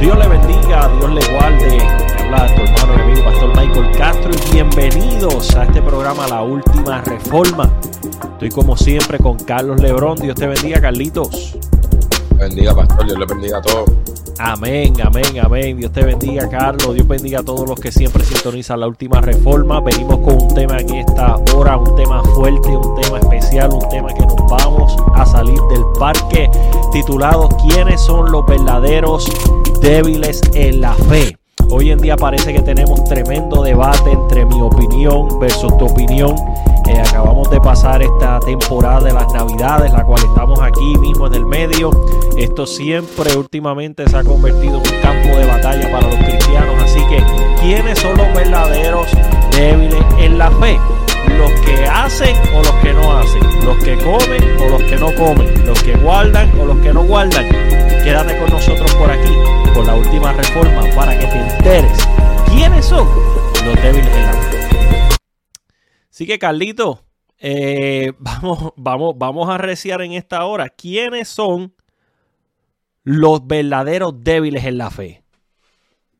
Dios le bendiga, Dios le guarde. Habla tu hermano y amigo Pastor Michael Castro y bienvenidos a este programa La Última Reforma. Estoy como siempre con Carlos Lebrón. Dios te bendiga, Carlitos. Bendiga, Pastor. Dios le bendiga a todos. Amén, amén, amén. Dios te bendiga, Carlos. Dios bendiga a todos los que siempre sintonizan la última reforma. Venimos con un tema en esta hora, un tema fuerte, un tema especial, un tema que nos vamos a salir del parque titulado ¿Quiénes son los verdaderos débiles en la fe? Hoy en día parece que tenemos tremendo debate entre mi opinión versus tu opinión. Eh, acabamos de pasar esta temporada de las navidades, la cual estamos aquí mismo en el medio. Esto siempre últimamente se ha convertido en un campo de batalla para los cristianos. Así que, ¿quiénes son los verdaderos débiles en la fe? Los que hacen o los que no hacen, los que comen o los que no comen, los que guardan o los que no guardan. Quédate con nosotros por aquí, con la última reforma, para que te enteres quiénes son los débiles en la fe. Así que Carlito, eh, vamos, vamos, vamos a reciar en esta hora quiénes son los verdaderos débiles en la fe.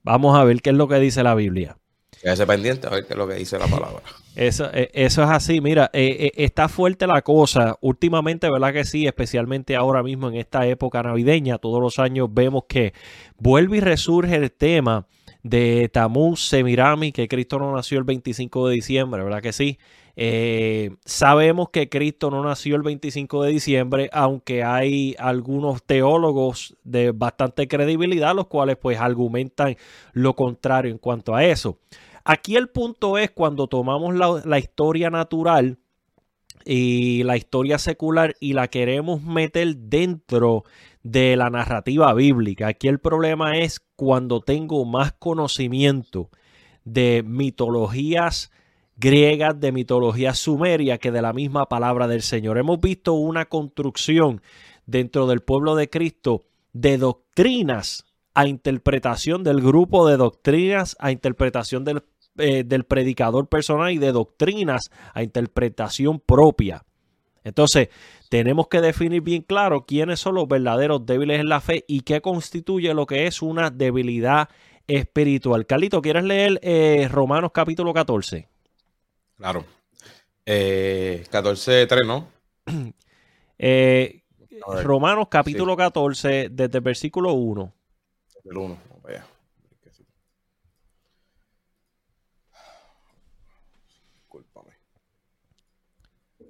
Vamos a ver qué es lo que dice la Biblia. Quédese pendiente a ver qué es lo que dice la palabra. Eso, eh, eso es así, mira, eh, eh, está fuerte la cosa. Últimamente, ¿verdad que sí? Especialmente ahora mismo en esta época navideña, todos los años vemos que vuelve y resurge el tema de Tamuz Semirami, que Cristo no nació el 25 de diciembre, ¿verdad que sí? Sabemos que Cristo no nació el 25 de diciembre, aunque hay algunos teólogos de bastante credibilidad, los cuales pues argumentan lo contrario en cuanto a eso. Aquí el punto es cuando tomamos la, historia natural y la historia secular y la queremos meter dentro de la narrativa bíblica. Aquí el problema es cuando tengo más conocimiento de mitologías griegas, de mitología sumeria que de la misma palabra del Señor. Hemos visto una construcción dentro del pueblo de Cristo de doctrinas a interpretación del grupo de doctrinas, a interpretación del, eh, del predicador personal y de doctrinas a interpretación propia. Entonces, tenemos que definir bien claro quiénes son los verdaderos débiles en la fe y qué constituye lo que es una debilidad espiritual. Carlito, ¿quieres leer eh, Romanos capítulo 14? Claro. Eh, 14.3, ¿no? Eh, Romanos capítulo sí. 14, desde el versículo 1. El 1, vamos allá. Discúlpame.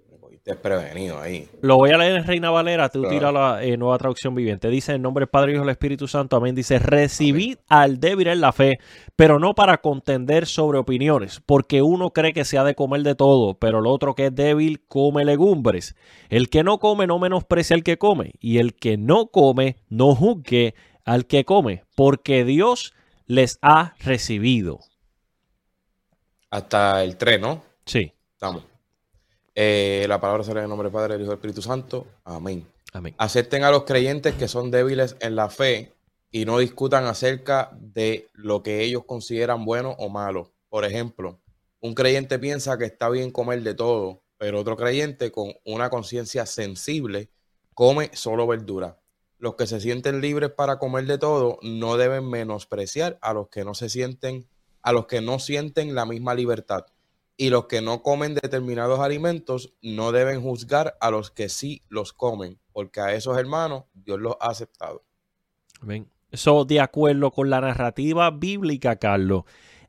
Me cogiste desprevenido ahí. Lo voy a leer en Reina Valera, tú claro. tira la eh, nueva traducción viviente. Dice en nombre del Padre, Hijo y del Espíritu Santo, amén. Dice, recibid amén. al débil en la fe, pero no para contender sobre opiniones, porque uno cree que se ha de comer de todo, pero el otro que es débil come legumbres. El que no come no menosprecia al que come, y el que no come no juzgue al que come, porque Dios les ha recibido. Hasta el 3, ¿no? Sí. Estamos. Eh, la palabra será en el nombre del Padre, del Hijo y del Espíritu Santo. Amén. Amén. Acepten a los creyentes que son débiles en la fe y no discutan acerca de lo que ellos consideran bueno o malo. Por ejemplo, un creyente piensa que está bien comer de todo, pero otro creyente con una conciencia sensible come solo verdura. Los que se sienten libres para comer de todo no deben menospreciar a los que no se sienten, a los que no sienten la misma libertad. Y los que no comen determinados alimentos no deben juzgar a los que sí los comen, porque a esos hermanos Dios los ha aceptado. Amén. Eso de acuerdo con la narrativa bíblica, Carlos.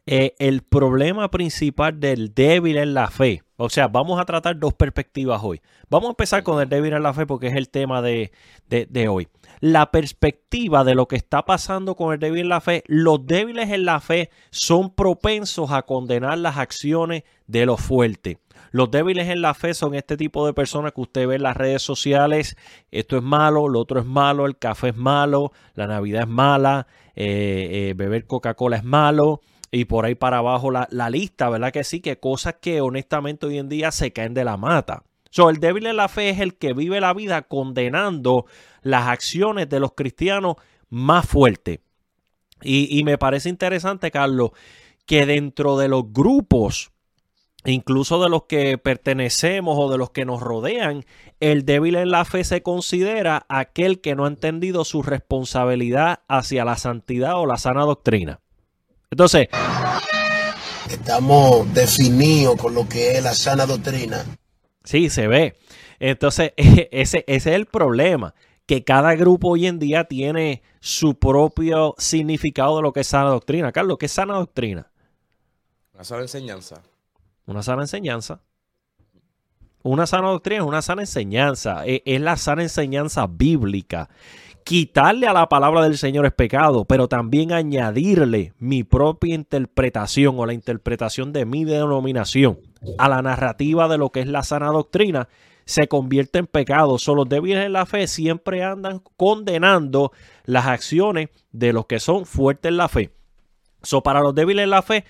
Eh, el problema principal del débil en la fe. O sea, vamos a tratar dos perspectivas hoy. Vamos a empezar con el débil en la fe porque es el tema de, de, de hoy. La perspectiva de lo que está pasando con el débil en la fe. Los débiles en la fe son propensos a condenar las acciones de los fuertes. Los débiles en la fe son este tipo de personas que usted ve en las redes sociales. Esto es malo, lo otro es malo, el café es malo, la Navidad es mala, eh, eh, beber Coca-Cola es malo. Y por ahí para abajo la, la, lista, ¿verdad? Que sí, que cosas que honestamente hoy en día se caen de la mata. So, el débil en la fe es el que vive la vida condenando las acciones de los cristianos más fuertes. Y, y me parece interesante, Carlos, que dentro de los grupos incluso de los que pertenecemos o de los que nos rodean, el débil en la fe se considera aquel que no ha entendido su responsabilidad hacia la santidad o la sana doctrina. Entonces, estamos definidos con lo que es la sana doctrina. Sí, se ve. Entonces, ese, ese es el problema, que cada grupo hoy en día tiene su propio significado de lo que es sana doctrina. Carlos, ¿qué es sana doctrina? Una sana enseñanza. Una sana enseñanza. Una sana doctrina es una sana enseñanza. Es, es la sana enseñanza bíblica quitarle a la palabra del Señor es pecado, pero también añadirle mi propia interpretación o la interpretación de mi denominación a la narrativa de lo que es la sana doctrina se convierte en pecado. Solo débiles en la fe siempre andan condenando las acciones de los que son fuertes en la fe. So, para los débiles en la fe,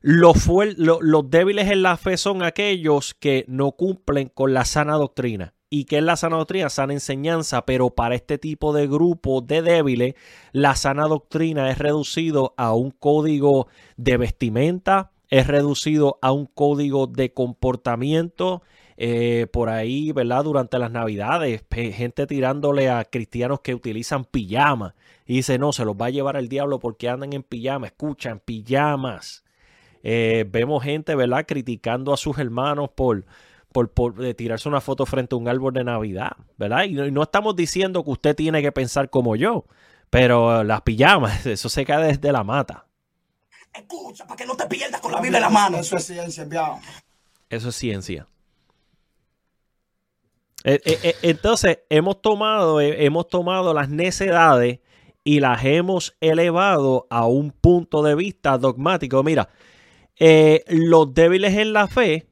los débiles en la fe son aquellos que no cumplen con la sana doctrina y que es la sana doctrina, sana enseñanza, pero para este tipo de grupo de débiles, la sana doctrina es reducido a un código de vestimenta, es reducido a un código de comportamiento. Eh, por ahí, ¿verdad? Durante las navidades, gente tirándole a cristianos que utilizan pijamas y dice, no, se los va a llevar el diablo porque andan en pijamas, escuchan, pijamas. Eh, vemos gente, ¿verdad? Criticando a sus hermanos por, por, tirarse una foto frente a un árbol de Navidad, ¿verdad? Y no, estamos diciendo que usted tiene que pensar como yo, pero las pijamas, eso se cae desde la mata. Escucha, para que no te pierdas con la Biblia en la mano. Eso es ciencia, Eso es ciencia. Eh, eh, eh, entonces, hemos tomado, hemos tomado las necedades y las hemos elevado a un punto de vista dogmático. Mira, los débiles en la fe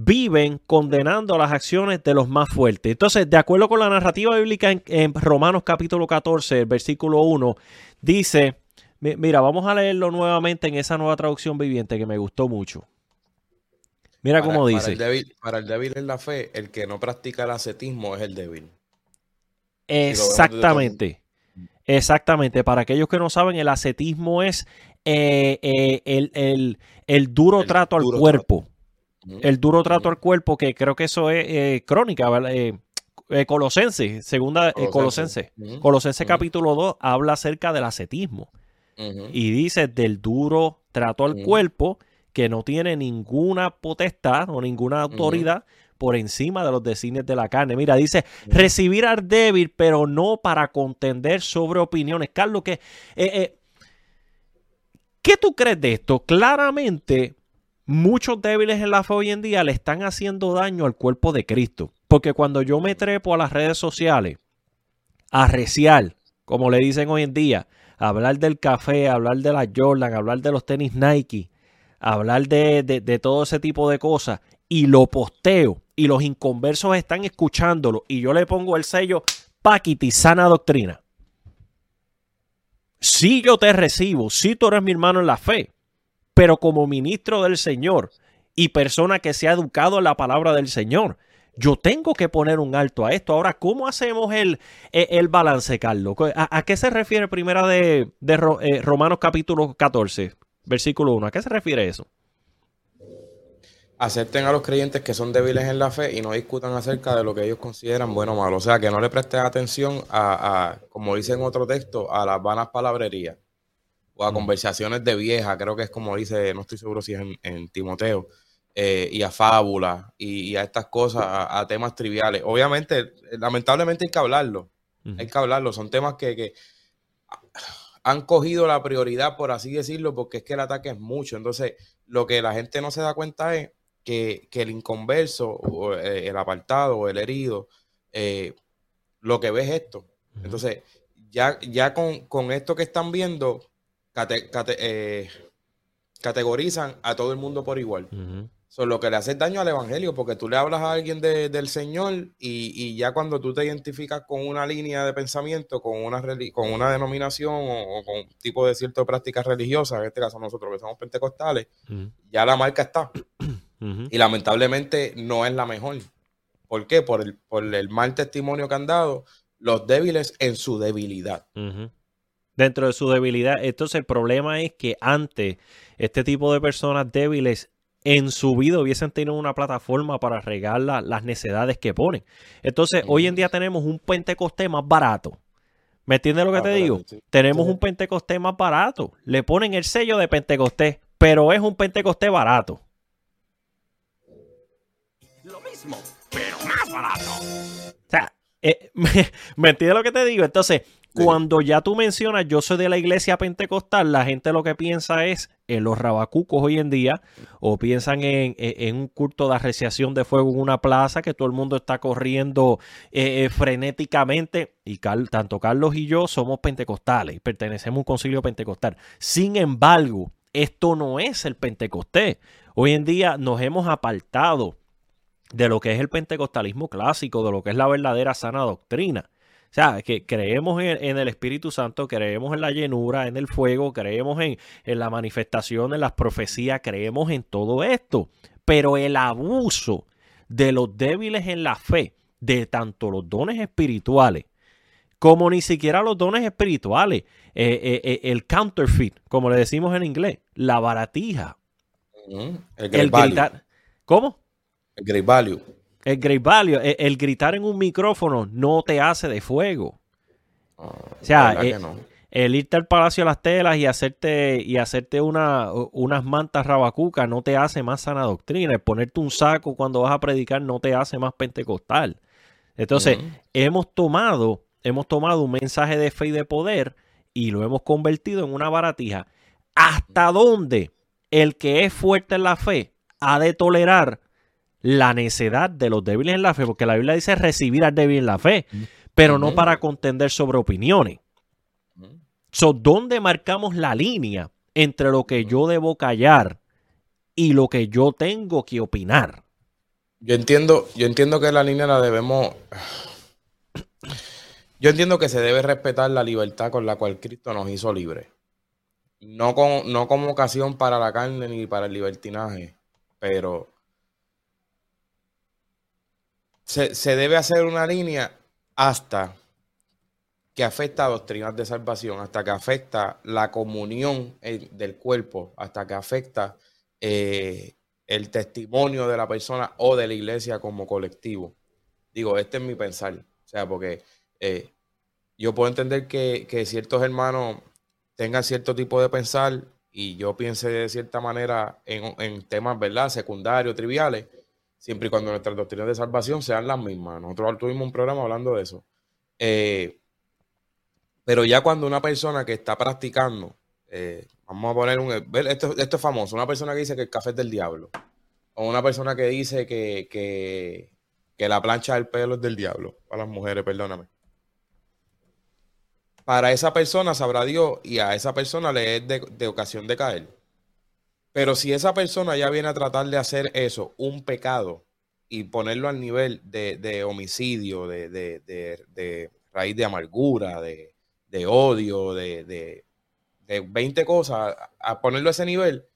viven condenando las acciones de los más fuertes. Entonces, de acuerdo con la narrativa bíblica en, Romanos capítulo 14, versículo 1, dice, mira, vamos a leerlo nuevamente en esa nueva traducción viviente que me gustó mucho. Mira cómo dice. Para el, débil, para el débil en la fe, el que no practica el ascetismo es el débil. Exactamente. Exactamente. Para aquellos que no saben, el ascetismo es eh, eh, el, duro trato al cuerpo. El duro trato al cuerpo, que creo que eso es eh, crónica, eh, eh, Colosense, segunda Colosense. Colosense, capítulo 2 habla acerca del ascetismo. Y dice del duro trato al cuerpo que no tiene ninguna potestad o ninguna autoridad por encima de los designios de la carne. Mira, dice, recibir al débil, pero no para contender sobre opiniones. Carlos, ¿qué, ¿qué tú crees de esto? Claramente muchos débiles en la fe hoy en día le están haciendo daño al cuerpo de Cristo. Porque cuando yo me trepo a las redes sociales, a reciar, como le dicen hoy en día, hablar del café, hablar de la Jordan, hablar de los tenis Nike, hablar de, de todo ese tipo de cosas, y lo posteo, y los inconversos están escuchándolo, y yo le pongo el sello Paquiti, sana doctrina. Si yo te recibo, si tú eres mi hermano en la fe, pero como ministro del Señor y persona que se ha educado en la palabra del Señor, yo tengo que poner un alto a esto. Ahora, ¿cómo hacemos el, e, el, balance, Carlos? ¿A, qué se refiere primera de, eh, Romanos capítulo 14, versículo 1? ¿A qué se refiere eso? Acepten a los creyentes que son débiles en la fe y no discutan acerca de lo que ellos consideran bueno o malo. O sea, que no le presten atención a como dice en otro texto, a las vanas palabrerías o a conversaciones de vieja, creo que es como dice, no estoy seguro si es en, Timoteo, eh, y a fábulas y, a estas cosas, a, temas triviales. Obviamente, lamentablemente hay que hablarlo, hay que hablarlo, son temas que, han cogido la prioridad, por así decirlo, porque es que el ataque es mucho. Entonces, lo que la gente no se da cuenta es que, el inconverso, o eh, el apartado, o el herido, eh, lo que ve es esto. Entonces, ya, ya con, con, esto que están viendo, eh, categorizan a todo el mundo por igual. Son lo que le hace daño al evangelio, porque tú le hablas a alguien del Señor y, ya cuando tú te identificas con una línea de pensamiento, con una, con una denominación o, con un tipo de cierta práctica religiosa, en este caso nosotros que somos pentecostales, ya la marca está. Y lamentablemente no es la mejor. ¿Por qué? Por el, por el mal testimonio que han dado los débiles en su debilidad dentro de su debilidad. Entonces el problema es que antes este tipo de personas débiles en su vida hubiesen tenido una plataforma para regar la- las necedades que ponen. Entonces, hoy en día tenemos un Pentecostés más barato. ¿Me entiendes lo que Ah, te digo? sí. Tenemos Sí. un Pentecostés más barato. Le ponen el sello de Pentecostés, pero es un Pentecostés barato. Lo mismo, pero más barato. O sea, eh, me, me entiendes lo que te digo? Entonces. Cuando ya tú mencionas yo soy de la iglesia pentecostal, la gente lo que piensa es en los rabacucos hoy en día, o piensan en, en- un culto de arreciación de fuego en una plaza que todo el mundo está corriendo eh, eh, frenéticamente. Y tanto Carlos y yo somos pentecostales y pertenecemos a un concilio pentecostal. Sin embargo, esto no es el pentecostés. Hoy en día nos hemos apartado de lo que es el pentecostalismo clásico, de lo que es la verdadera sana doctrina. O sea, que creemos en, en el Espíritu Santo, creemos en la llenura, en el fuego, creemos en, en la manifestación, en las profecías, creemos en todo esto. Pero el abuso de los débiles en la fe, de tanto los dones espirituales, como ni siquiera los dones espirituales, eh, eh, eh, el counterfeit, como le decimos en inglés, la baratija. El el Great Value. gritar. ¿Cómo? El Great Value. El great value, el, el gritar en un micrófono no te hace de fuego. Ah, O sea, ¿verdad eh, no? El irte al Palacio de las Telas y hacerte, y hacerte una, unas mantas rabacucas no te hace más sana doctrina. El ponerte un saco cuando vas a predicar no te hace más pentecostal. Entonces, hemos tomado, hemos tomado un mensaje de fe y de poder y lo hemos convertido en una baratija. ¿Hasta dónde el que es fuerte en la fe ha de tolerar la necedad de los débiles en la fe? Porque la Biblia dice recibir al débil en la fe, pero no para contender sobre opiniones. So, ¿Dónde marcamos la línea entre lo que yo debo callar y lo que yo tengo que opinar? Yo entiendo, yo entiendo que la línea la debemos. Yo entiendo que se debe respetar la libertad con la cual Cristo nos hizo libres. No, con, no como ocasión para la carne ni para el libertinaje, pero se, se debe hacer una línea hasta que afecta a doctrinas de salvación, hasta que afecta la comunión eh, del cuerpo, hasta que afecta eh, el testimonio de la persona o de la iglesia como colectivo. Digo, este es mi pensar. O sea, porque eh, yo puedo entender que, que ciertos hermanos tengan cierto tipo de pensar y yo piense de cierta manera en, en temas, ¿verdad? Secundarios, triviales, siempre y cuando nuestras doctrinas de salvación sean las mismas. Nosotros tuvimos un programa hablando de eso. Eh, pero ya cuando una persona que está practicando, eh, vamos a poner un... Esto, esto es famoso, una persona que dice que el café es del diablo, o una persona que dice que, que, que la plancha del pelo es del diablo, para las mujeres, perdóname. Para esa persona sabrá Dios y a esa persona le es de, de ocasión de caer. Pero si esa persona ya viene a tratar de hacer eso un pecado y ponerlo al nivel de, de homicidio, de, de- de- de raíz de amargura, de, de odio, de, de, de 20 cosas, a, ponerlo a ese nivel,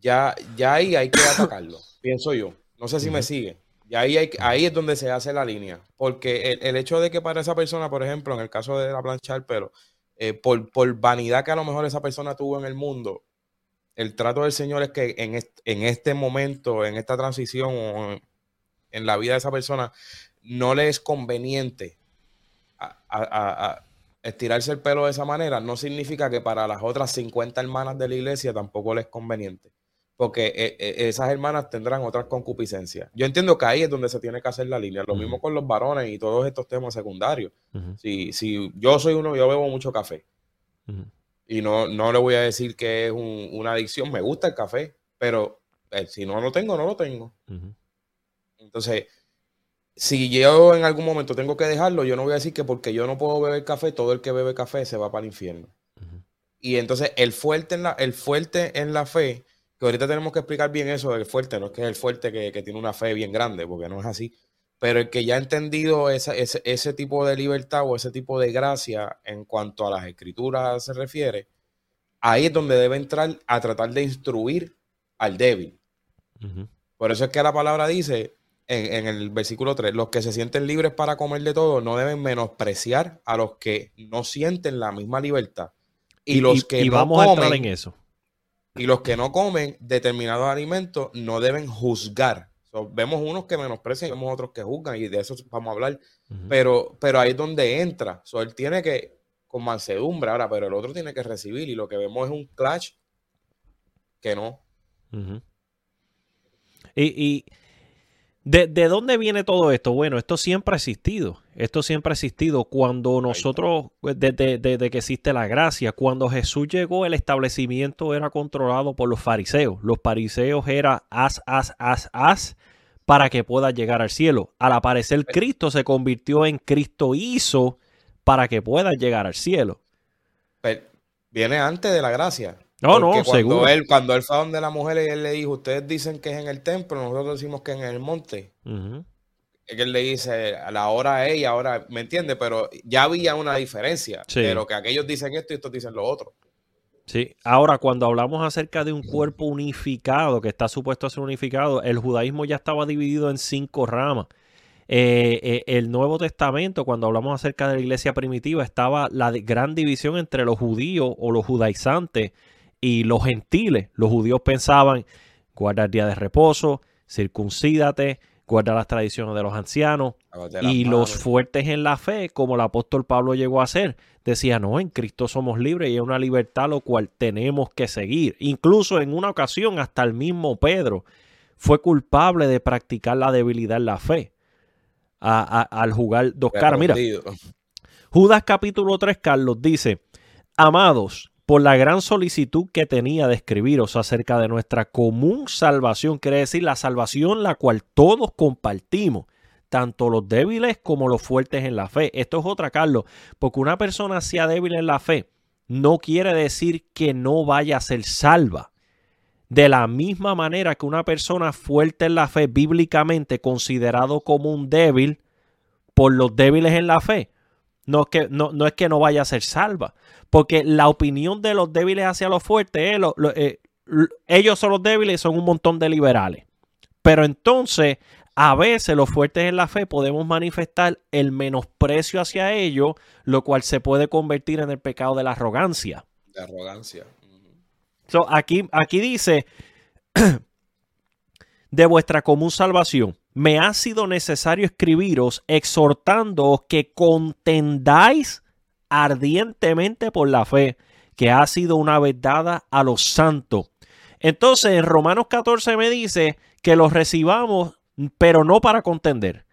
ya, ya ahí hay que atacarlo, pienso yo. No sé si me sigue. Y ahí, hay, ahí es donde se hace la línea. Porque el, el hecho de que para esa persona, por ejemplo, en el caso de la plancha del pelo, eh, por, por vanidad que a lo mejor esa persona tuvo en el mundo, el trato del Señor es que en este, en este momento, en esta transición o en, en la vida de esa persona, no le es conveniente a- a- a- a estirarse el pelo de esa manera, no significa que para las otras 50 hermanas de la iglesia tampoco les es conveniente. Porque eh, eh, esas hermanas tendrán otras concupiscencias. Yo entiendo que ahí es donde se tiene que hacer la línea. Lo mismo con los varones y todos estos temas secundarios. Si, si yo soy uno, yo bebo mucho café. Y no, no le voy a decir que es un- una adicción. Me gusta el café, pero eh, si no lo tengo, no lo tengo. Entonces, si yo en algún momento tengo que dejarlo, yo no voy a decir que porque yo no puedo beber café, todo el que bebe café se va para el infierno. Y entonces el fuerte en la, el fuerte en la fe, que ahorita tenemos que explicar bien eso del fuerte, no es que es el fuerte que, que tiene una fe bien grande, porque no es así, pero el que ya ha entendido esa- ese, ese tipo de libertad o ese tipo de gracia en cuanto a las escrituras se refiere, ahí es donde debe entrar a tratar de instruir al débil. Por eso es que la palabra dice en, en el versículo 3, los que se sienten libres para comer de todo no deben menospreciar a los que no sienten la misma libertad. Y, los que y no vamos a entrar en eso. Y los que no comen determinados alimentos no deben juzgar. So, vemos unos que menosprecian y vemos otros que juzgan y de eso vamos a hablar. Pero, pero ahí es donde entra. So, él tiene que, con mansedumbre ahora, pero el otro tiene que recibir y lo que vemos es un clash que no. Y, y ¿de, de dónde viene todo esto? Bueno, esto siempre ha existido. Esto siempre ha existido. Cuando nosotros, desde, desde que existe la gracia, cuando Jesús llegó, el establecimiento era controlado por los fariseos. Los fariseos era haz, haz, haz, haz para que puedas llegar al cielo. Al aparecer Cristo se convirtió en Cristo hizo para que puedas llegar al cielo. Pero viene antes de la gracia. No, no, cuando seguro. Él, cuando él fue a donde la mujer y él le dijo, ustedes dicen que es en el templo, nosotros decimos que es en el monte. Es que él le dice, a la hora es y ahora, ¿me entiende? Pero ya había una diferencia. Sí. Pero que aquellos dicen esto y estos dicen lo otro. Sí, ahora cuando hablamos acerca de un cuerpo unificado, que está supuesto a ser unificado, el judaísmo ya estaba dividido en cinco ramas. Eh, eh, el Nuevo Testamento, cuando hablamos acerca de la iglesia primitiva, estaba la gran división entre los judíos o los judaizantes y los gentiles. Los judíos pensaban, guarda el día de reposo, circuncídate, guarda las tradiciones de los ancianos, y los fuertes en la fe, como el apóstol Pablo llegó a hacer, decía, no, en Cristo somos libres y es una libertad lo cual tenemos que seguir. Incluso en una ocasión, hasta el mismo Pedro fue culpable de practicar la debilidad en la fe a- a- al jugar dos caras. Mira. Judas capítulo 3, Carlos dice, amados, por la gran solicitud que tenía de escribiros acerca de nuestra común salvación, quiere decir la salvación la cual todos compartimos, tanto los débiles como los fuertes en la fe. Esto es otra, Carlos, porque una persona sea débil en la fe no quiere decir que no vaya a ser salva. De la misma manera que una persona fuerte en la fe, bíblicamente considerado como un débil por los débiles en la fe, no es que no, no es que no vaya a ser salva, porque la opinión de los débiles hacia los fuertes eh, ellos son los débiles y son un montón de liberales. Pero entonces, a veces los fuertes en la fe podemos manifestar el menosprecio hacia ellos, lo cual se puede convertir en el pecado de la arrogancia. De arrogancia. Ujú. So, aquí, aquí dice, de vuestra común salvación, me ha sido necesario escribiros exhortándoos que contendáis ardientemente por la fe que ha sido una vez dada a los santos. Entonces, en Romanos 14 me dice que los recibamos, pero no para contender.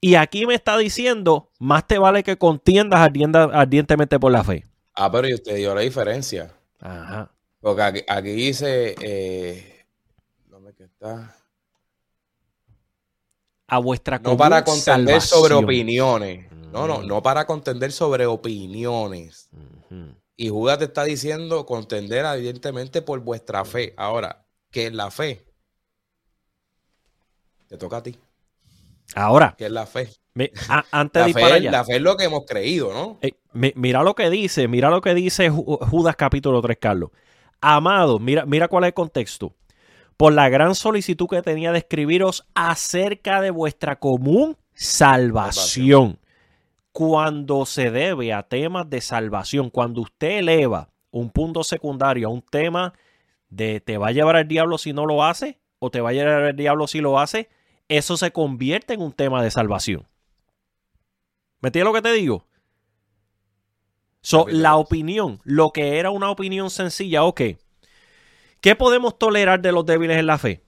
Y aquí me está diciendo, más te vale que contiendas ardientemente por la fe. Ah, pero y usted dio la diferencia. Ajá. Porque aquí, aquí dice. Eh, ¿Dónde que está? A vuestra No para contender sobre opiniones. No, no, Mm. no para contender sobre opiniones. Y Judas te está diciendo contender evidentemente por vuestra fe. Ahora, ¿qué es la fe? Te toca a ti. Ahora, ¿Qué es la fe? mi- a- antes La de ir fe, para es- allá, la fe es lo que hemos creído, ¿no? eh, mi- mira lo que dice, mira lo que dice Ju- Judas capítulo 3, Carlos. Amados, mira, mira cuál es el contexto. Por la gran solicitud que tenía de escribiros acerca de vuestra común salvación. Cuando se debe a temas de salvación, cuando usted eleva un punto secundario a un tema de te va a llevar al diablo si no lo hace o te va a llevar al diablo si lo hace, eso se convierte en un tema de salvación. ¿Me entiendes lo que te digo? So, la opinión, lo que era una opinión sencilla, ok. ¿Qué podemos tolerar de los débiles en la fe?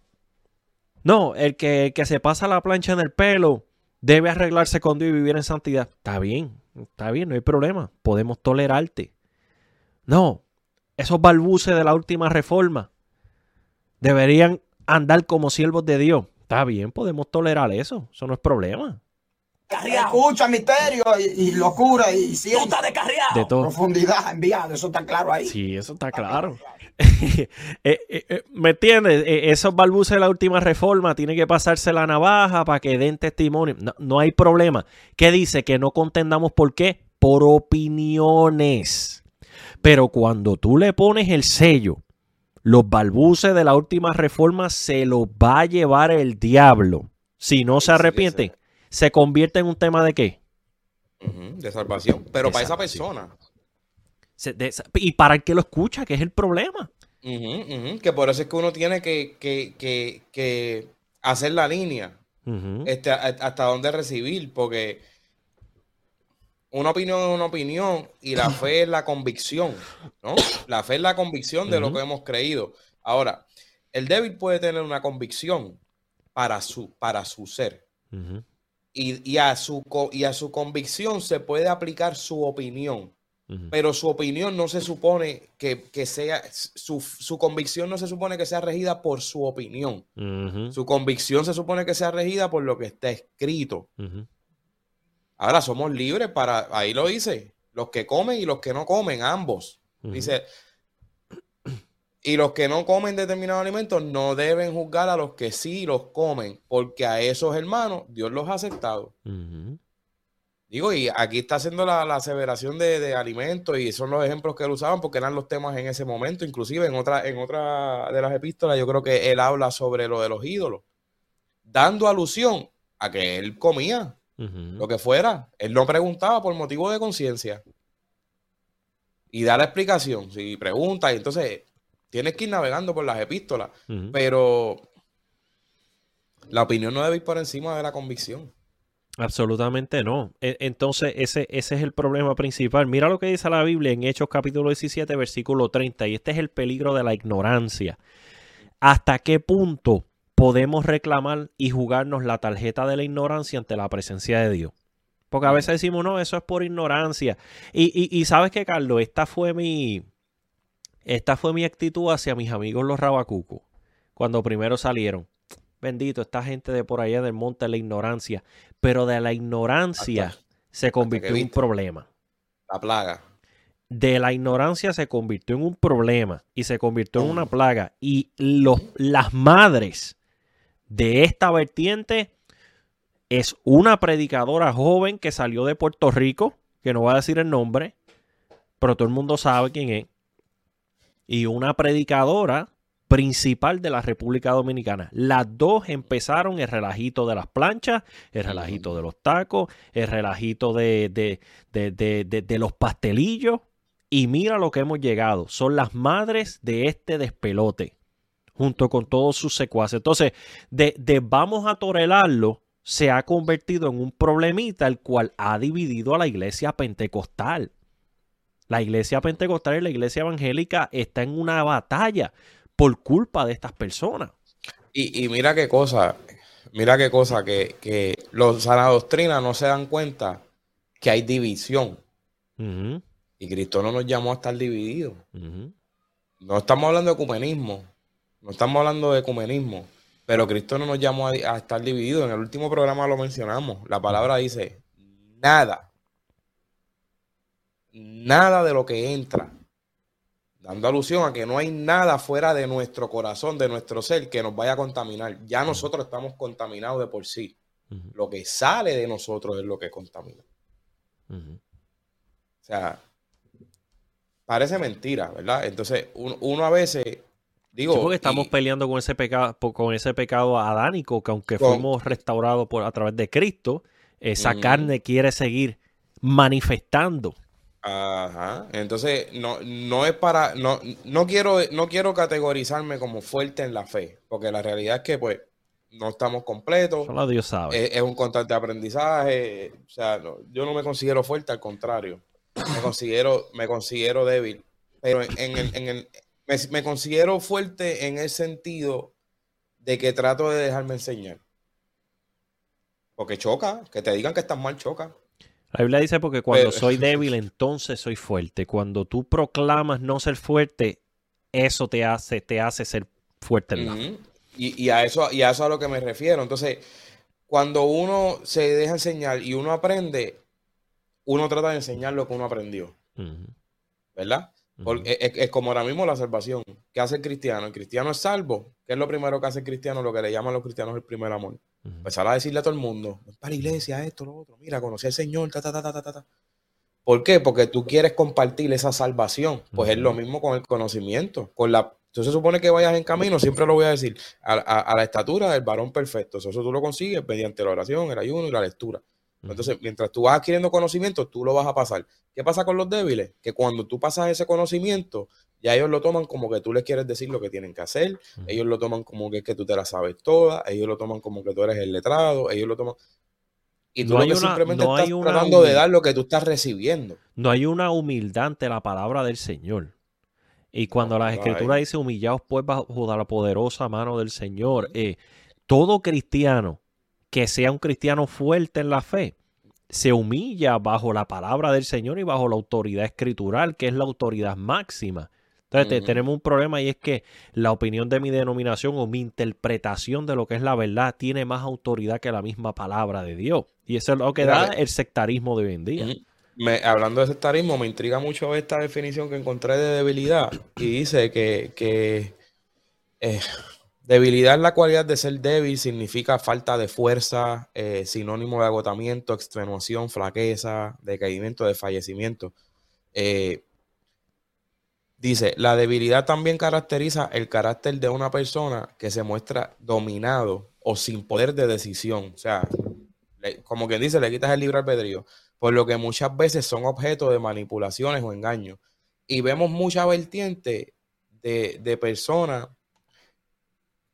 No, el que, el que se pasa la plancha en el pelo debe arreglarse con Dios y vivir en santidad. Está bien, está bien, no hay problema. Podemos tolerarte. No, esos balbuces de la última reforma deberían andar como siervos de Dios. Está bien, podemos tolerar eso. Eso no es problema. Carriado. Escucha misterio y, y locura y ciencia. estás descarriado. De todo. Profundidad enviado, eso está claro ahí. Sí, eso está claro. Eh, eh, eh, ¿Me entiendes? Eh, esos balbuces de la última reforma tienen que pasarse la navaja para que den testimonio. No, no hay problema. ¿Qué dice? Que no contendamos por qué? Por opiniones. Pero cuando tú le pones el sello, los balbuces de la última reforma se los va a llevar el diablo. Si no se sí que arrepiente, se convierte en un tema de qué? De salvación. Pero De para esa persona. Se- de- y para el que lo escucha, que es el problema. Que por eso es que uno tiene que, que- que- que hacer la línea. Este, hasta dónde recibir, porque una opinión es una opinión y la fe es la convicción, ¿no? La fe es la convicción de lo que hemos creído. Ahora, el débil puede tener una convicción para su, para su ser y, y a su, y a su convicción se puede aplicar su opinión. Pero su opinión no se supone que, que sea, su, su convicción no se supone que sea regida por su opinión. Su convicción se supone que sea regida por lo que está escrito. Ahora somos libres para, ahí lo dice, los que comen y los que no comen, ambos. Dice, y los que no comen determinados alimentos no deben juzgar a los que sí los comen, porque a esos hermanos Dios los ha aceptado. Digo, y aquí está haciendo la, la aseveración de, de alimentos y son los ejemplos que él usaban porque eran los temas en ese momento. Inclusive en otra, en otra de las epístolas yo creo que él habla sobre lo de los ídolos, dando alusión a que él comía Lo que fuera. Él no preguntaba por motivo de conciencia. Y da la explicación. Si pregunta, y entonces tienes que ir navegando por las epístolas. Pero la opinión no debe ir por encima de la convicción. Absolutamente no. E- Entonces, ese, ese es el problema principal. Mira lo que dice la Biblia en Hechos capítulo 17, versículo 30. Y este es el peligro de la ignorancia. ¿Hasta qué punto podemos reclamar y jugarnos la tarjeta de la ignorancia ante la presencia de Dios? Porque a veces decimos, no, eso es por ignorancia. Y, y- y sabes que, Carlos, esta fue mi. Esta fue mi actitud hacia mis amigos los rabacucos. Cuando primero salieron. Bendito, esta gente de por allá del monte, la ignorancia. Pero de la ignorancia Hasta- se convirtió en un problema. La plaga. De la ignorancia se convirtió en un problema y se convirtió en Mm. una plaga. Y los, las madres de esta vertiente es una predicadora joven que salió de Puerto Rico, que no voy a decir el nombre, pero todo el mundo sabe quién es. Y una predicadora principal de la República Dominicana. Las dos empezaron el relajito de las planchas, el relajito de los tacos, el relajito de, de, de, de- los pastelillos. Y mira lo que hemos llegado. Son las madres de este despelote, junto con todos sus secuaces. Entonces, de, de vamos a torelarlo, se ha convertido en un problemita el cual ha dividido a la iglesia pentecostal. La iglesia pentecostal y la iglesia evangélica está en una batalla por culpa de estas personas. Y, y mira qué cosa, mira qué cosa, que, que los sana doctrina no se dan cuenta que hay división. Y Cristo no nos llamó a estar divididos. No estamos hablando de ecumenismo. No estamos hablando de ecumenismo. Pero Cristo no nos llamó a, a estar divididos. En el último programa lo mencionamos. La palabra dice, nada. Nada de lo que entra. Dando alusión a que no hay nada fuera de nuestro corazón, de nuestro ser, que nos vaya a contaminar. Ya nosotros estamos contaminados de por sí. Lo que sale de nosotros es lo que contamina. O sea, parece mentira, ¿verdad? Entonces, un- uno, a veces, digo... Sí, porque estamos y- peleando con ese pecado, con ese pecado adánico, que aunque Con- fuimos restaurados por, a través de Cristo, esa carne quiere seguir manifestando. Ajá. Entonces, no, no es para, no, no quiero, no quiero categorizarme como fuerte en la fe, porque la realidad es que, pues, no estamos completos, Solo Dios sabe. es, es un constante aprendizaje, o sea, no, yo no me considero fuerte, al contrario, me considero, me considero débil, pero en, en el, en el- me, me considero fuerte en el sentido de que trato de dejarme enseñar. Porque choca, que te digan que estás mal, choca. La Biblia dice porque cuando Pero- soy débil, entonces soy fuerte. Cuando tú proclamas no ser fuerte, eso te hace, te hace ser fuerte en la. Y, y a eso, y a eso a lo que me refiero. Entonces, cuando uno se deja enseñar y uno aprende, uno trata de enseñar lo que uno aprendió, ¿verdad? Porque es, es como ahora mismo la salvación. ¿Qué hace el cristiano? El cristiano es salvo. ¿Qué es lo primero que hace el cristiano? Lo que le llaman los cristianos el primer amor. Empezar a decirle a todo el mundo, para la iglesia, esto, lo otro, mira, conocí al Señor, ta, ta, ta, ta, ta, ta. ¿Por qué? Porque tú quieres compartir esa salvación. Pues es lo mismo con el conocimiento. Con la, entonces se supone que vayas en camino, siempre lo voy a decir, a, a- a la estatura del varón perfecto. Eso, tú lo consigues mediante la oración, el ayuno y la lectura. Entonces, mientras tú vas adquiriendo conocimiento, tú lo vas a pasar. ¿Qué pasa con los débiles? Que cuando tú pasas ese conocimiento, ya ellos lo toman como que tú les quieres decir lo que tienen que hacer, ellos lo toman como que es que tú te la sabes toda, ellos lo toman como que tú eres el letrado, ellos lo toman... Y tú No lo que una- simplemente no hay estás una tratando de dar lo que tú estás recibiendo. No hay una humildad ante la palabra del Señor. Y cuando No, escrituras hay. dice humillaos pues bajo la poderosa mano del Señor, eh, todo cristiano que sea un cristiano fuerte en la fe, se humilla bajo la palabra del Señor y bajo la autoridad escritural, que es la autoridad máxima. Entonces tenemos un problema y es que la opinión de mi denominación o mi interpretación de lo que es la verdad tiene más autoridad que la misma palabra de Dios. Y eso es lo que da el sectarismo de hoy en día. Me- hablando de sectarismo, me intriga mucho esta definición que encontré de debilidad y dice que, que, eh, debilidad la cualidad de ser débil, significa falta de fuerza, eh, sinónimo de agotamiento, extenuación, flaqueza, decaimiento, desfallecimiento. Eh, dice, la debilidad también caracteriza el carácter de una persona que se muestra dominado o sin poder de decisión. O sea, como quien dice, le quitas el libre albedrío por lo que muchas veces son objeto de manipulaciones o engaños. Y vemos mucha vertiente de, de personas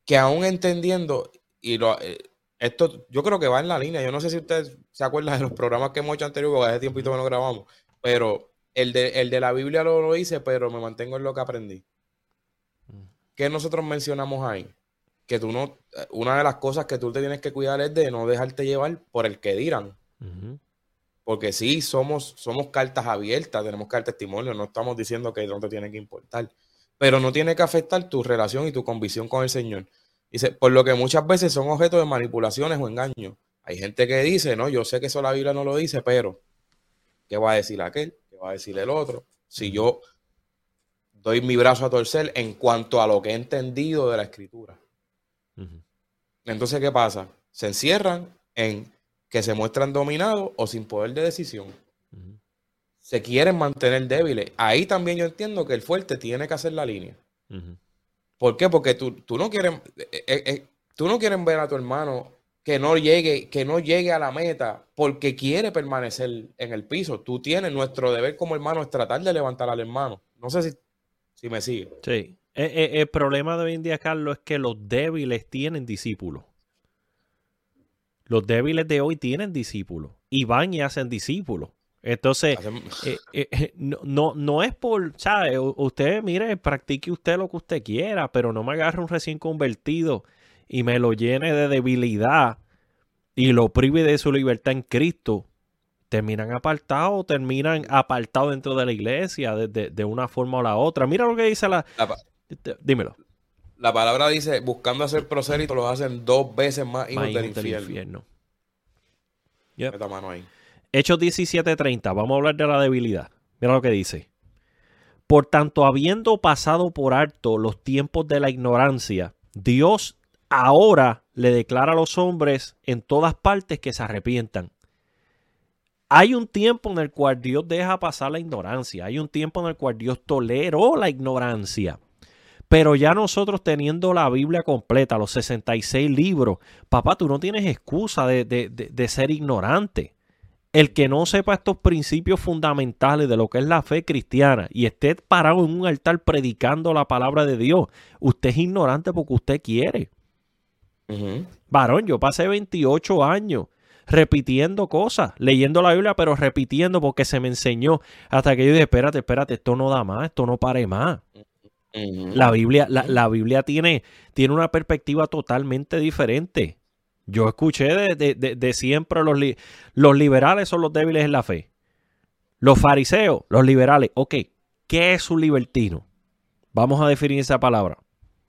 que aún entendiendo, y lo, eh, esto yo creo que va en la línea, yo no sé si ustedes se acuerdan de los programas que hemos hecho anteriores, porque hace tiempito que no grabamos, pero el de, el de la Biblia lo, lo hice, pero me mantengo en lo que aprendí. ¿Qué nosotros mencionamos ahí? Que tú no, una de las cosas que tú te tienes que cuidar es de no dejarte llevar por el que dirán. Porque sí, somos, somos cartas abiertas, tenemos que dar testimonio, no estamos diciendo que no te tiene que importar, pero no tiene que afectar tu relación y tu convicción con el Señor. Dice, por lo que muchas veces son objeto de manipulaciones o engaños. Hay gente que dice, no, yo sé que eso la Biblia no lo dice, pero ¿qué va a decir aquel? ¿Qué va a decir el otro? Si yo doy mi brazo a torcer en cuanto a lo que he entendido de la escritura. Entonces, ¿qué pasa? Se encierran en que se muestran dominados o sin poder de decisión. Se quieren mantener débiles. Ahí también yo entiendo que el fuerte tiene que hacer la línea. ¿Por qué? Porque tú, tú no quieres, eh, eh, eh, tú no quieres ver a tu hermano que no llegue, que no llegue a la meta porque quiere permanecer en el piso. Tú tienes nuestro deber como hermano es tratar de levantar al hermano. No sé si, si me sigue. Sí. El problema de hoy en día, Carlos, es que los débiles tienen discípulos. Los débiles de hoy tienen discípulos y van y hacen discípulos. Entonces, eh, eh, eh, no, no, es por, ¿sabe? Usted, mire, practique usted lo que usted quiera, pero no me agarre un recién convertido y me lo llene de debilidad y lo prive de su libertad en Cristo. Terminan apartados, terminan apartados dentro de la iglesia de, de- de una forma o la otra. Mira lo que dice la... La, Dímelo. la palabra dice, buscando hacer prosélito, los hacen dos veces más hijos Más del hijos del infierno. infierno. Yep. Meta mano ahí. Hechos 17:30, vamos a hablar de la debilidad. Mira lo que dice. Por tanto, habiendo pasado por alto los tiempos de la ignorancia, Dios ahora le declara a los hombres en todas partes que se arrepientan. Hay un tiempo en el cual Dios deja pasar la ignorancia, hay un tiempo en el cual Dios toleró la ignorancia. Pero ya nosotros teniendo la Biblia completa, los 66 libros, papá, tú no tienes excusa de, de- de- de ser ignorante. El que no sepa estos principios fundamentales de lo que es la fe cristiana y esté parado en un altar predicando la palabra de Dios, usted es ignorante porque usted quiere. Varón, yo pasé 28 años repitiendo cosas, leyendo la Biblia, pero repitiendo porque se me enseñó. Hasta que yo dije, espérate, espérate, esto no da más, esto no pare más. La Biblia, la, la Biblia tiene, tiene una perspectiva totalmente diferente. Yo escuché de, de- de- de siempre los, li- los liberales son los débiles en la fe. Los fariseos, los liberales. Ok, ¿qué es un libertino? Vamos a definir esa palabra.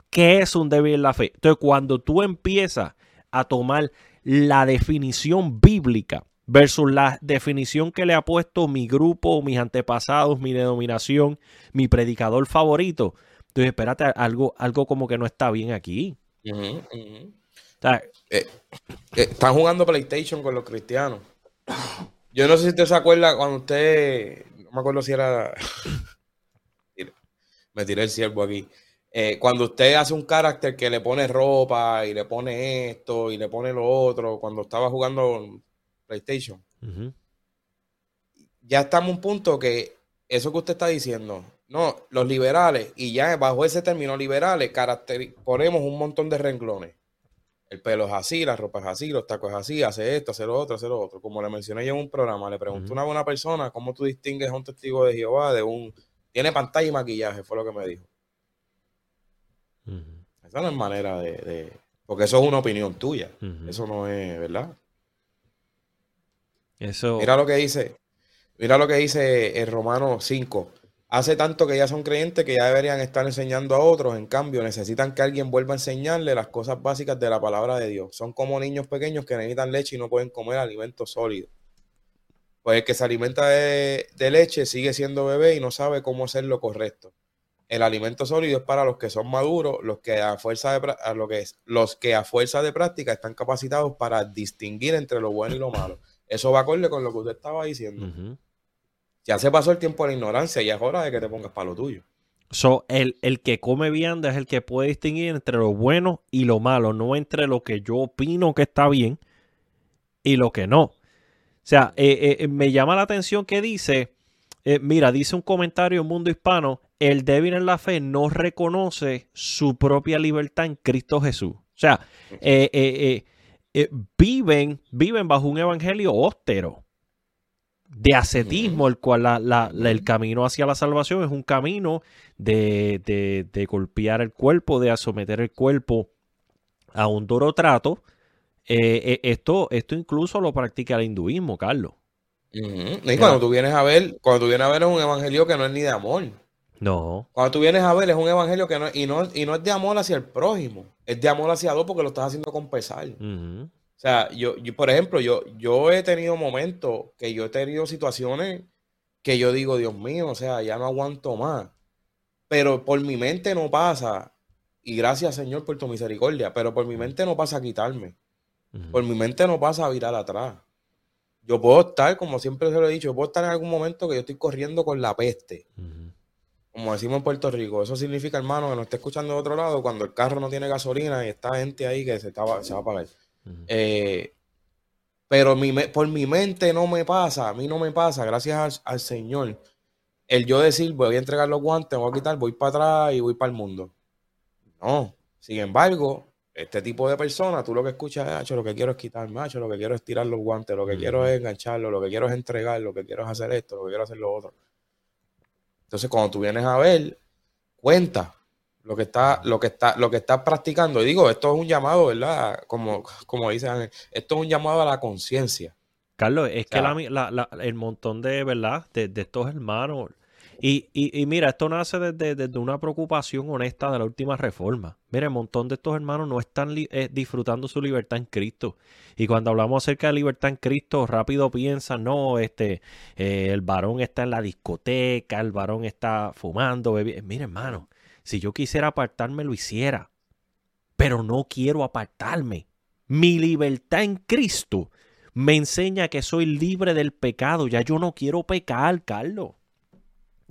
¿Qué es un débil en la fe? Entonces, cuando tú empiezas a tomar la definición bíblica versus la definición que le ha puesto mi grupo, mis antepasados, mi denominación, mi predicador favorito, entonces espérate, algo, algo como que no está bien aquí. Sea, Eh, eh, están jugando PlayStation con los cristianos. Yo no sé si usted se acuerda cuando usted, no me acuerdo si era, me tiré el ciervo aquí. Eh, cuando usted hace un carácter que le pone ropa y le pone esto y le pone lo otro, cuando estaba jugando PlayStation, ya estamos a un punto que eso que usted está diciendo no, los liberales, y ya bajo ese término liberales, ponemos un montón de renglones. El pelo es así, la ropa es así, los tacos es así, hace esto, hace lo otro, hace lo otro. Como le mencioné yo en un programa, le pregunté Ujú. a una buena persona cómo tú distingues a un testigo de Jehová de un... Tiene pantalla y maquillaje, fue lo que me dijo. Esa no es manera de... de- Porque eso es una opinión tuya. Eso no es, ¿verdad? Eso. Mira lo que dice, mira lo que dice el Romano 5. Hace tanto que ya son creyentes que ya deberían estar enseñando a otros. En cambio, necesitan que alguien vuelva a enseñarle las cosas básicas de la palabra de Dios. Son como niños pequeños que necesitan leche y no pueden comer alimentos sólidos. Pues el que se alimenta de, leche sigue siendo bebé y no sabe cómo hacer lo correcto. El alimento sólido es para los que son maduros, los que a fuerza de, a lo que los que a fuerza de práctica están capacitados para distinguir entre lo bueno y lo malo. Eso va acorde con lo que usted estaba diciendo. Ya se pasó el tiempo de la ignorancia y es hora de que te pongas para lo tuyo. So, el, el que come vianda es el que puede distinguir entre lo bueno y lo malo, no entre lo que yo opino que está bien y lo que no. O sea, eh, eh, me llama la atención que dice, eh, mira, dice un comentario en Mundo Hispano, el débil en la fe no reconoce su propia libertad en Cristo Jesús. O sea, eh, eh, eh, eh, viven, viven bajo un evangelio óstero de ascetismo, el cual la- la- la- el camino hacia la salvación es un camino de, de- de golpear el cuerpo, de someter el cuerpo a un duro trato. Eh, eh, esto, esto incluso lo practica el hinduismo, Carlos. Y cuando tú vienes a ver, cuando tú vienes a ver es un evangelio que no es ni de amor. No. Cuando tú vienes a ver es un evangelio que no, y no, y no es de amor hacia el prójimo, es de amor hacia Dios porque lo estás haciendo con pesar. Sea, yo, yo, por ejemplo, yo, yo he tenido momentos que yo he tenido situaciones que yo digo, Dios mío, o sea, ya no aguanto más. Pero por mi mente no pasa, y gracias Señor por tu misericordia, pero por mi mente no pasa a quitarme. Por mi mente no pasa a virar atrás. Yo puedo estar, como siempre se lo he dicho, yo puedo estar en algún momento que yo estoy corriendo con la peste, como decimos en Puerto Rico. Eso significa, hermano, que nos está escuchando de otro lado cuando el carro no tiene gasolina y está gente ahí que se, está- se va a pagar. Eh, pero mi por mi mente no me pasa, a mí no me pasa, gracias al, al Señor. El yo decir, voy a entregar los guantes, voy a quitar, voy para atrás y voy para el mundo. No. Sin embargo, este tipo de personas, tú lo que escuchas es, "Acho, lo que quiero es quitarme, "Acho, lo que quiero es tirar los guantes, lo que quiero es engancharlo, lo que quiero es entregar, lo que quiero es hacer esto, lo que quiero es hacer lo otro. Entonces, cuando tú vienes a ver, cuenta lo que está, lo que está, lo que estás practicando. Y digo, esto es un llamado, ¿verdad? Como, como dice Ángel, esto es un llamado a la conciencia. Carlos, es que sea- la- la- la- el montón de, ¿verdad? De, de estos hermanos. Y, y- y mira, esto nace desde, desde una preocupación honesta de la última reforma. Mira, el montón de estos hermanos no están eh, disfrutando su libertad en Cristo. Y cuando hablamos acerca de libertad en Cristo, rápido piensan, no, este, eh, el varón está en la discoteca, el varón está fumando, bebiendo. Mira, hermano, si yo quisiera apartarme, lo hiciera. Pero no quiero apartarme. Mi libertad en Cristo me enseña que soy libre del pecado. Ya yo no quiero pecar, Carlos.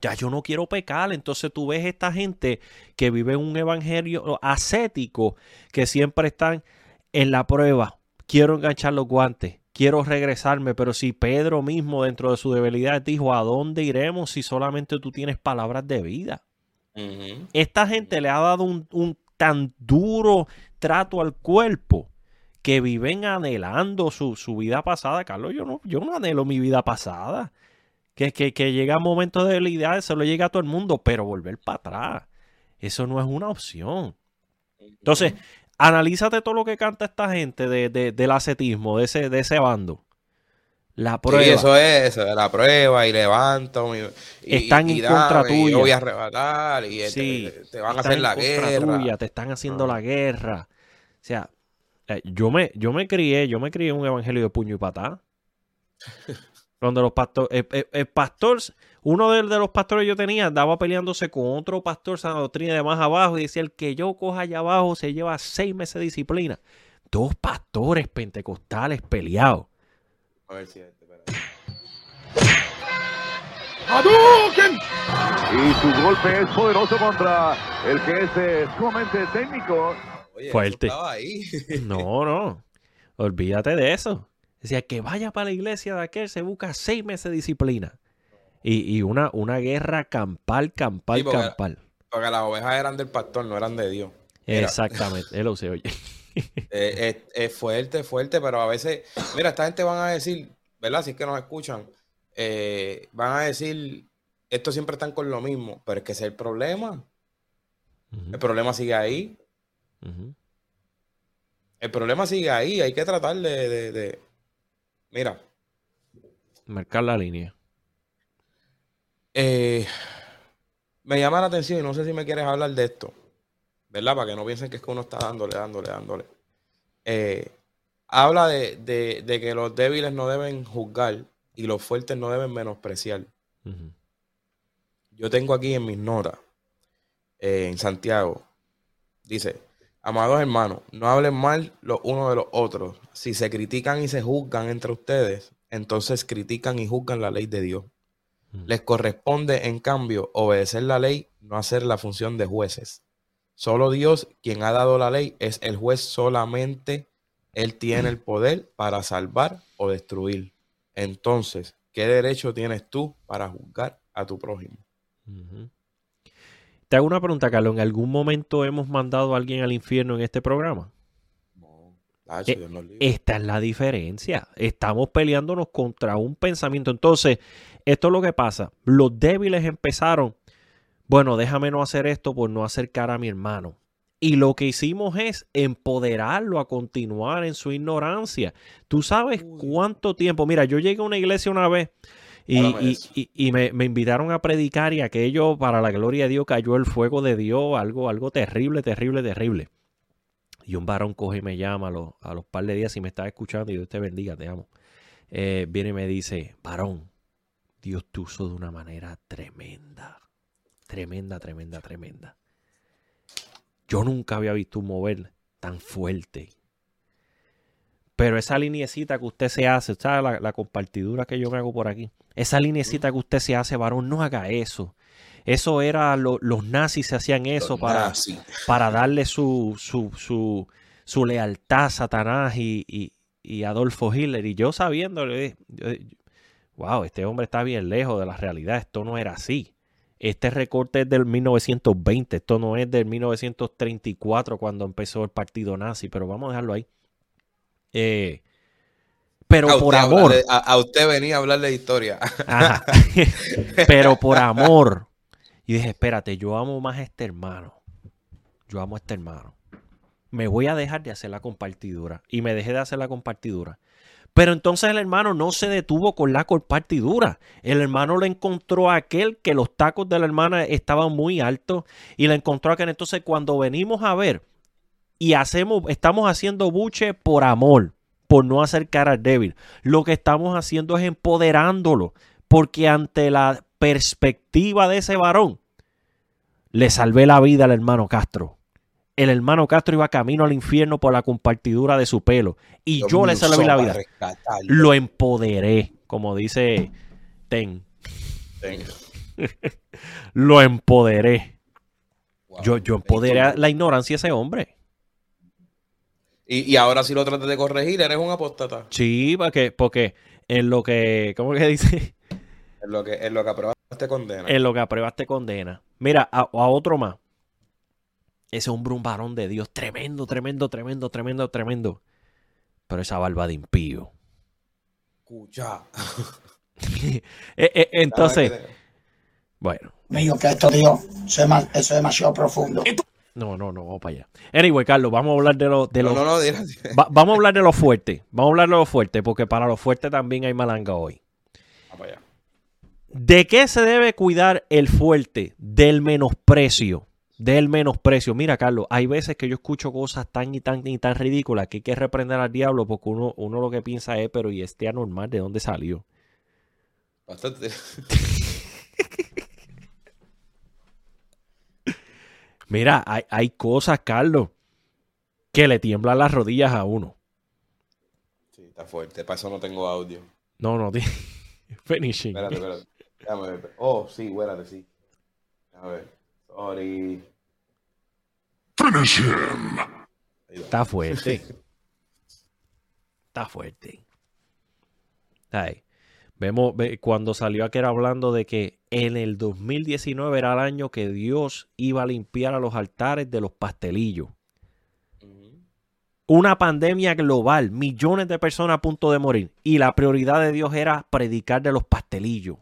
Ya yo no quiero pecar. Entonces tú ves esta gente que vive un evangelio ascético que siempre están en la prueba. Quiero enganchar los guantes. Quiero regresarme. Pero si Pedro mismo dentro de su debilidad dijo, ¿a dónde iremos si solamente tú tienes palabras de vida? Esta gente le ha dado un, un tan duro trato al cuerpo que viven anhelando su, su vida pasada. Carlos, yo no, yo no anhelo mi vida pasada. Que, que, que llega momentos de debilidad, eso lo llega a todo el mundo, pero volver para atrás, eso no es una opción. Entonces, analízate todo lo que canta esta gente de, de- del ascetismo, de ese, de ese bando. La Sí, prueba. eso es, eso es la prueba y levanto. Y, y- Están y en contra dame, y tuya. yo voy a arrebatar y este, Sí, te, van a hacer la en guerra. tuya, te están haciendo Ah. la guerra. O sea, eh, yo me, yo me crié, yo me crié un evangelio de puño y patá. Donde los pastores, el, el- el pastor, uno de, de los pastores que yo tenía andaba peleándose con otro pastor sana doctrina de más abajo y decía, el que yo coja allá abajo se lleva seis meses de disciplina. Dos pastores pentecostales peleados. A ver si este, espera. Y su golpe es poderoso contra el que es eh, sumamente técnico. Oye, eso Fuerte. estaba ahí. No, no. Olvídate de eso. Decía que vaya para la iglesia de aquel, se busca seis meses de disciplina. Y, y una, una guerra campal, campal, Sí, porque- campal. Porque las ovejas eran del pastor, no eran de Dios. Mira. Exactamente, él lo sé, oye. Eh, es, es fuerte, fuerte, pero a veces, mira, esta gente van a decir, ¿verdad? Si es que nos escuchan, eh, van a decir, estos siempre están con lo mismo, pero es que ese es el problema. El problema sigue ahí. El problema sigue ahí. Hay que tratar de, de- de- Mira, Marcar la línea. eh, me llama la atención y no sé si me quieres hablar de esto, ¿verdad? Para que no piensen que es que uno está dándole, dándole, dándole. Eh, habla de, de- de que los débiles no deben juzgar y los fuertes no deben menospreciar. Yo tengo aquí en mis notas, eh, en Santiago, dice, amados hermanos, no hablen mal los unos de los otros. Si se critican y se juzgan entre ustedes, entonces critican y juzgan la ley de Dios. Les corresponde, en cambio, obedecer la ley, no hacer la función de jueces. Solo Dios, quien ha dado la ley, es el juez solamente. Él tiene el poder para salvar o destruir. Entonces, ¿qué derecho tienes tú para juzgar a tu prójimo? Te hago una pregunta, Carlos. ¿En algún momento hemos mandado a alguien al infierno en este programa? No, Eh, Dios nos libre. Esta es la diferencia. Estamos peleándonos contra un pensamiento. Entonces, esto es lo que pasa. Los débiles empezaron, bueno, déjame no hacer esto por no acercar a mi hermano. Y lo que hicimos es empoderarlo a continuar en su ignorancia. Tú sabes cuánto tiempo. Mira, yo llegué a una iglesia una vez y, me, me invitaron a predicar y aquello, para la gloria de Dios, cayó el fuego de Dios, algo, algo terrible, terrible, terrible. Y un varón coge y me llama a los, a los par de días y me está escuchando y Dios te bendiga, te amo. Eh, viene y me dice, varón, Dios te usó de una manera tremenda. Tremenda, tremenda, tremenda. Yo nunca había visto un mover tan fuerte. Pero esa linecita que usted se hace, ¿sabe? La, la compartidura que yo me hago por aquí. Esa linecita que usted se hace, varón, no haga eso. Eso era, lo- los nazis se hacían eso Los para, nazis. para darle su, su, su, su lealtad a Satanás y, y- y Adolfo Hitler. Y yo yo- wow, este hombre está bien lejos de la realidad. Esto no era así. Este recorte es del 1920, esto no es del 1934 cuando empezó el partido nazi, pero vamos a dejarlo ahí. Eh, pero A por amor, hablarle- a, a usted venía a hablar de historia. Ajá. Pero por amor. Y dije, espérate, yo amo más a este hermano. Yo amo a este hermano. Me voy a dejar de hacer la compartidura. Y me dejé de hacer la compartidura. Pero entonces el hermano no se detuvo con la compartidura. El hermano le encontró a aquel que los tacos de la hermana estaban muy altos. Y le encontró a aquel. Entonces cuando venimos a ver y hacemos, estamos haciendo buche por amor, por no acercar al débil. Lo que estamos haciendo es empoderándolo, porque ante la perspectiva de ese varón, le salvé la vida al hermano Castro. El hermano Castro iba camino al infierno por la compartidura de su pelo. Y Dios yo le salvé la vida. Lo empoderé, como dice Ten. Venga. Lo empoderé. Wow. Yo, yo empoderé a la ignorancia de ese hombre. Y, y ahora si lo tratas de corregir, eres un apóstata. Sí, porque, porque en lo que, ¿cómo que dice? En lo que, en lo que apruebas te condena. En lo que apruebas te condena. Mira, a, a otro más. Ese hombre, un varón de Dios, tremendo, tremendo, tremendo, tremendo, tremendo. Pero esa barba de impío. Escucha. Eh, eh, entonces, bueno, Mío, que esto, Dios, eso es, ma- eso es demasiado profundo. no, no, no, vamos para allá. Anyway, Carlos, vamos a hablar de lo, de No, lo- no, no, va- vamos a hablar de lo fuerte. Vamos a hablar de lo fuerte, porque para lo fuerte también hay malanga hoy. Vamos para allá. ¿De qué se debe cuidar el fuerte? Del menosprecio. Del menosprecio. Mira, Carlos, hay veces que yo escucho cosas tan y tan y tan ridículas que hay que reprender al diablo porque uno, uno lo que piensa es, pero ¿y este anormal de dónde salió? Bastante. Mira, hay, hay cosas, Carlos, que le tiemblan las rodillas a uno. Sí, está fuerte. Para eso no tengo audio. No, no, finishing. Espérate, espérate. Déjame ver. Oh, sí, espérate, sí. A ver. Sorry. Ahí. Está fuerte. Está fuerte. Ay. Vemos ve- cuando salió aquel hablando de que en el 2019 era el año que Dios iba a limpiar a los altares de los pastelillos. Una pandemia global, millones de personas a punto de morir. Y la prioridad de Dios era predicar de los pastelillos.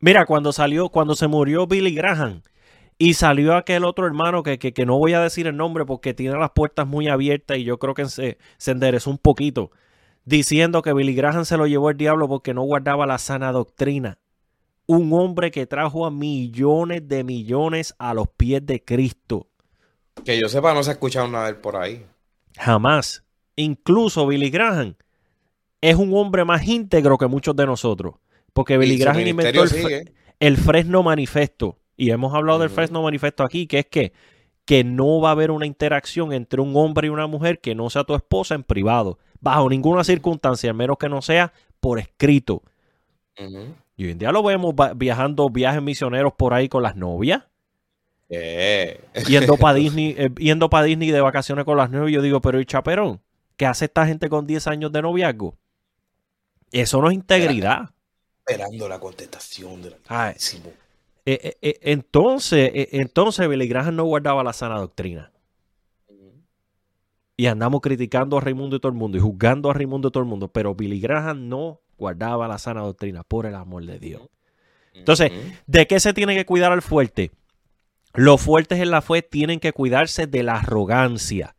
Mira, cuando salió, cuando se murió Billy Graham y salió aquel otro hermano que, que- que no voy a decir el nombre porque tiene las puertas muy abiertas y yo creo que se, se enderezó un poquito, diciendo que Billy Graham se lo llevó el diablo porque no guardaba la sana doctrina. Un hombre que trajo a millones de millones a los pies de Cristo. Que yo sepa, no se ha escuchado nada de él por ahí. Jamás. Incluso Billy Graham es un hombre más íntegro que muchos de nosotros. Porque Billy Graham inventó el, el Fresno Manifesto. Y hemos hablado del. Fresno Manifesto aquí, que es que, que no va a haber una interacción entre un hombre y una mujer que no sea tu esposa en privado. Bajo ninguna circunstancia, al menos que no sea por escrito. Y hoy en día lo vemos viajando viajes misioneros por ahí con las novias. Eh. yendo para Disney, eh, yendo para Disney de vacaciones con las novias, yo digo, pero ¿y chaperón? ¿Qué hace esta gente con 10 años de noviazgo? Eso no es integridad. Esperando la contestación del Ay, Altísimo. Eh, eh, eh, entonces, eh, entonces Billy Graham no guardaba la sana doctrina. Y andamos criticando a Raimundo y todo el mundo y juzgando a Raimundo y todo el mundo, pero Billy Graham no guardaba la sana doctrina, por el amor de Dios. Entonces. ¿De qué se tiene que cuidar al fuerte? Los fuertes en la fe tienen que cuidarse de la arrogancia.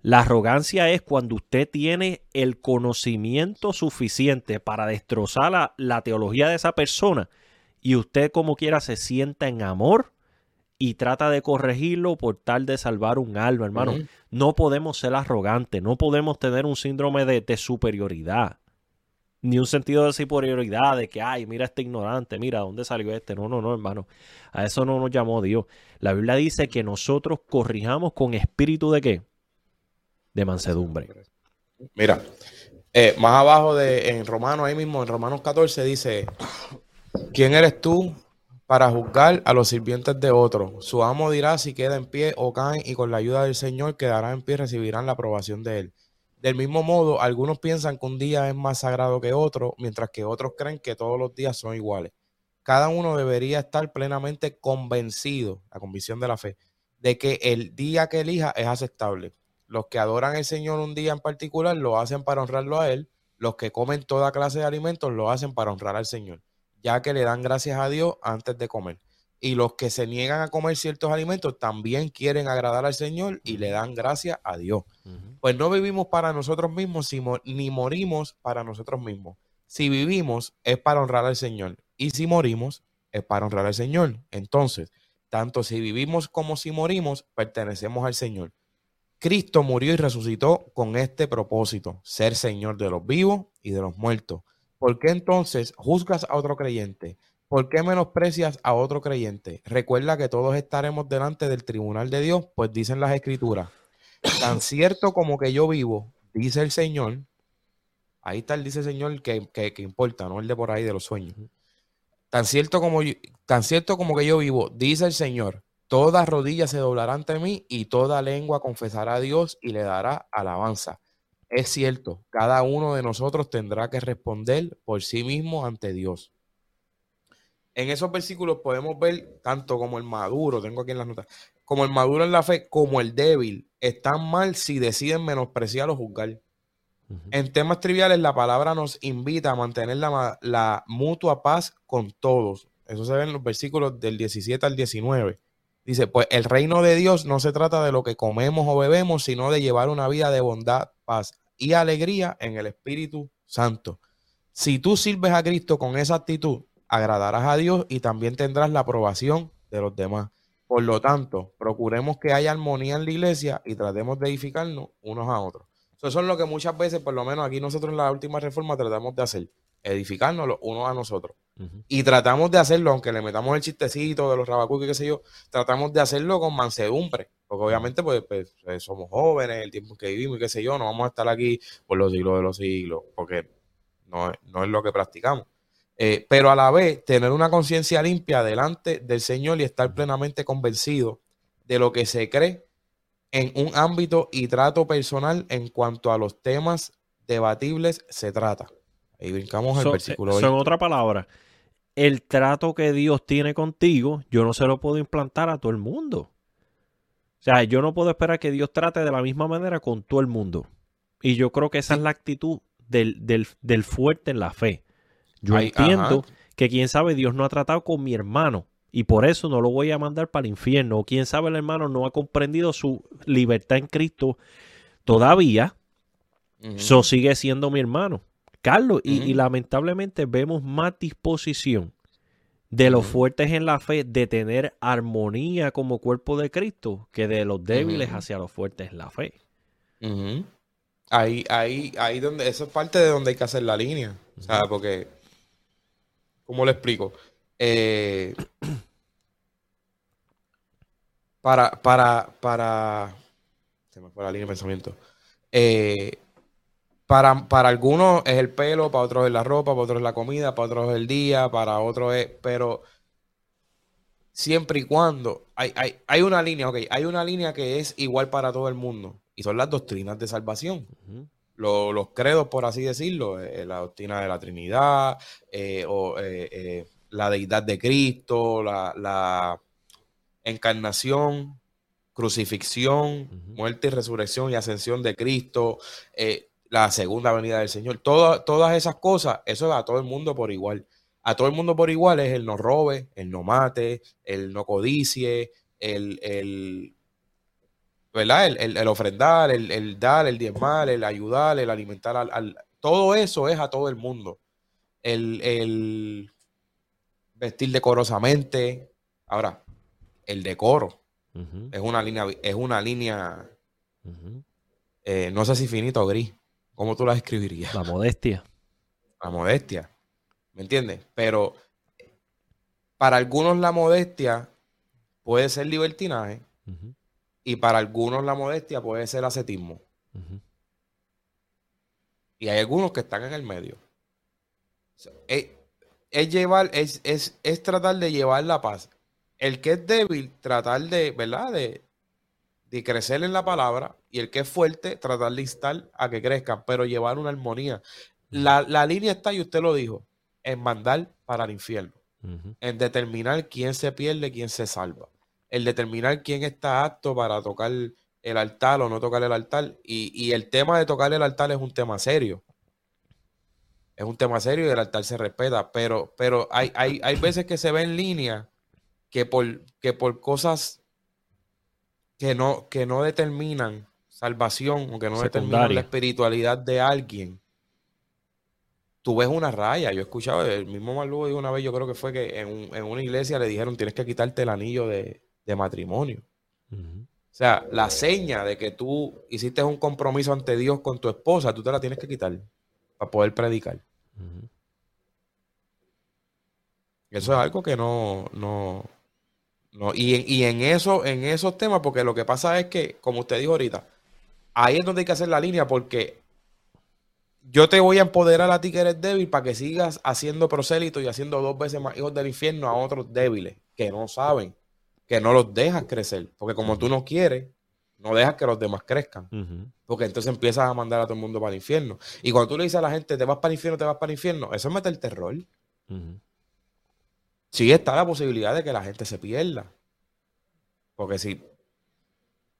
La arrogancia es cuando usted tiene el conocimiento suficiente para destrozar la, la teología de esa persona y usted como quiera se sienta en amor y trata de corregirlo por tal de salvar un alma, hermano. No podemos ser arrogantes, no podemos tener un síndrome de, de superioridad, ni un sentido de superioridad, de que, ay, mira este ignorante, mira, ¿dónde salió este? No, no, no, hermano. A eso no nos llamó Dios. La Biblia dice que nosotros corrijamos con espíritu de qué? De mansedumbre. Mira, eh, más abajo de en Romanos, ahí mismo, en Romanos 14, dice: ¿Quién eres tú para juzgar a los sirvientes de otro? Su amo dirá si queda en pie o caen, y con la ayuda del Señor quedará en pie y recibirán la aprobación de él. Del mismo modo, algunos piensan que un día es más sagrado que otro, mientras que otros creen que todos los días son iguales. Cada uno debería estar plenamente convencido, la convicción de la fe, de que el día que elija es aceptable. Los que adoran al Señor un día en particular lo hacen para honrarlo a Él. Los que comen toda clase de alimentos lo hacen para honrar al Señor, ya que le dan gracias a Dios antes de comer. Y los que se niegan a comer ciertos alimentos también quieren agradar al Señor y le dan gracias a Dios. Pues no vivimos para nosotros mismos, ni morimos para nosotros mismos. Si vivimos es para honrar al Señor y si morimos es para honrar al Señor. Entonces, tanto si vivimos como si morimos, pertenecemos al Señor. Cristo murió y resucitó con este propósito, ser Señor de los vivos y de los muertos. ¿Por qué entonces juzgas a otro creyente? ¿Por qué menosprecias a otro creyente? Recuerda que todos estaremos delante del tribunal de Dios, pues dicen las escrituras, tan cierto como que yo vivo, dice el Señor, ahí está el dice el Señor que, que, que importa, no el de por ahí de los sueños. Tan cierto como yo- tan cierto como que yo vivo, dice el Señor, toda rodilla se doblará ante mí y toda lengua confesará a Dios y le dará alabanza. Es cierto, cada uno de nosotros tendrá que responder por sí mismo ante Dios. En esos versículos podemos ver tanto como el maduro, tengo aquí en las notas, como el maduro en la fe, como el débil, están mal si deciden menospreciar o juzgar. En temas triviales, la palabra nos invita a mantener la, la mutua paz con todos. Eso se ve en los versículos del 17 al 19. Dice, pues el reino de Dios no se trata de lo que comemos o bebemos, sino de llevar una vida de bondad, paz y alegría en el Espíritu Santo. Si tú sirves a Cristo con esa actitud, agradarás a Dios y también tendrás la aprobación de los demás. Por lo tanto, procuremos que haya armonía en la iglesia y tratemos de edificarnos unos a otros. Eso es lo que muchas veces, por lo menos aquí nosotros en la última reforma, tratamos de hacer, edificarnos los unos a nosotros. Y tratamos de hacerlo, aunque le metamos el chistecito de los rabacucos y qué sé yo, tratamos de hacerlo con mansedumbre. Porque obviamente, pues, pues, somos jóvenes, el tiempo que vivimos y qué sé yo, no vamos a estar aquí por los siglos de los siglos, porque no, es- no es lo que practicamos. Eh, pero a la vez, tener una conciencia limpia delante del Señor y estar plenamente convencido de lo que se cree en un ámbito y trato personal en cuanto a los temas debatibles se trata. Ahí brincamos al So- versículo eh, 20. son otra palabra. El trato que Dios tiene contigo, yo no se lo puedo implantar a todo el mundo. O sea, yo no puedo esperar que Dios trate de la misma manera con todo el mundo. Y yo creo que esa es la actitud del, del- del fuerte en la fe. Yo Ay, entiendo ajá. que quién sabe Dios no ha tratado con mi hermano y por eso no lo voy a mandar para el infierno. O quién sabe el hermano no ha comprendido su libertad en Cristo todavía. Eso sigue siendo mi hermano. Carlos, y lamentablemente vemos más disposición de los fuertes en la fe de tener armonía como cuerpo de Cristo que de los débiles hacia los fuertes en la fe. Ahí, ahí, ahí donde, eso es parte de donde hay que hacer la línea. O sea, porque, ¿cómo le explico? Eh, para, para, para, se me fue la línea de pensamiento. Eh, para, para algunos es el pelo, para otros es la ropa, para otros es la comida, para otros es el día, para otros es, pero siempre y cuando hay, hay, hay una línea, ok, hay una línea que es igual para todo el mundo y son las doctrinas de salvación. Ujú. Lo- los credos, por así decirlo, eh, la doctrina de la Trinidad, eh, o eh, eh, la deidad de Cristo, la, la encarnación, crucifixión, muerte y resurrección y ascensión de Cristo, eh, la segunda venida del Señor, Toda- todas esas cosas, eso es a todo el mundo por igual. A todo el mundo por igual es el no robe, el no mate, el no codicie, el, el, ¿verdad? El, el- el ofrendar, el, el dar, el diezmar, el ayudar, el alimentar al, al- todo eso es a todo el mundo. El, el vestir decorosamente. Ahora, el decoro es una línea, es una línea, eh, no sé si finito o gris. ¿Cómo tú la escribirías? La modestia. La modestia. ¿Me entiendes? Pero para algunos la modestia puede ser libertinaje y para algunos la modestia puede ser ascetismo. Y hay algunos que están en el medio. Es, es llevar, es, es, es tratar de llevar la paz. El que es débil, tratar de, ¿verdad? De, de crecer en la palabra. Y el que es fuerte, tratar de instar a que crezcan, pero llevar una armonía. La, la línea está, y usted lo dijo, en mandar para el infierno. En determinar quién se pierde, quién se salva. El determinar quién está apto para tocar el altar o no tocar el altar. Y, y el tema de tocar el altar es un tema serio. Es un tema serio y el altar se respeta. Pero, pero hay, hay, hay veces que se ve en línea que por, que por cosas que no, que no determinan salvación o que no determinan la espiritualidad de alguien, tú ves una raya. Yo he escuchado, el mismo Malugo dijo una vez, yo creo que fue que en, un- en una iglesia le dijeron tienes que quitarte el anillo de, de matrimonio. O sea, la seña de que tú hiciste un compromiso ante Dios con tu esposa, tú te la tienes que quitar para poder predicar. Eso es algo que no, no, no. Y en, y en eso, en esos temas, porque lo que pasa es que, como usted dijo ahorita, ahí es donde hay que hacer la línea, porque yo te voy a empoderar a ti que eres débil para que sigas haciendo prosélito y haciendo dos veces más hijos del infierno a otros débiles que no saben, que no los dejas crecer. Porque como tú no quieres, no dejas que los demás crezcan. Porque entonces empiezas a mandar a todo el mundo para el infierno. Y cuando tú le dices a la gente, te vas para el infierno, te vas para el infierno, eso es meter terror. Sí está la posibilidad de que la gente se pierda. Porque si,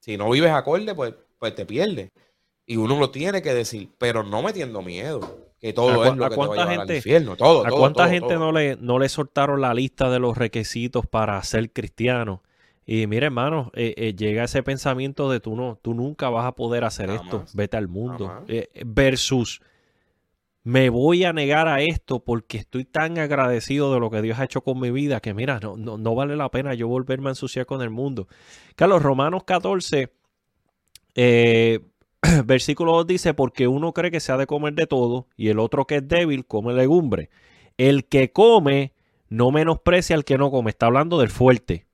si no vives acorde, pues, pues te pierdes. Y uno lo tiene que decir, pero no metiendo miedo. Que ¿A todo es lo que te va a al infierno. Todo, ¿A todo, cuánta todo, gente no le, no le soltaron la lista de los requisitos para ser cristiano? Y mira, hermano, eh, eh, llega ese pensamiento de tú no, tú nunca vas a poder hacer esto, vete al mundo. Eh, versus, me voy a negar a esto porque estoy tan agradecido de lo que Dios ha hecho con mi vida que mira, no, no, no vale la pena yo volverme a ensuciar con el mundo. Carlos, Romanos 14, eh, versículo 2 dice, porque uno cree que se ha de comer de todo y el otro que es débil come legumbre. El que come no menosprecia al que no come. Está hablando del fuerte.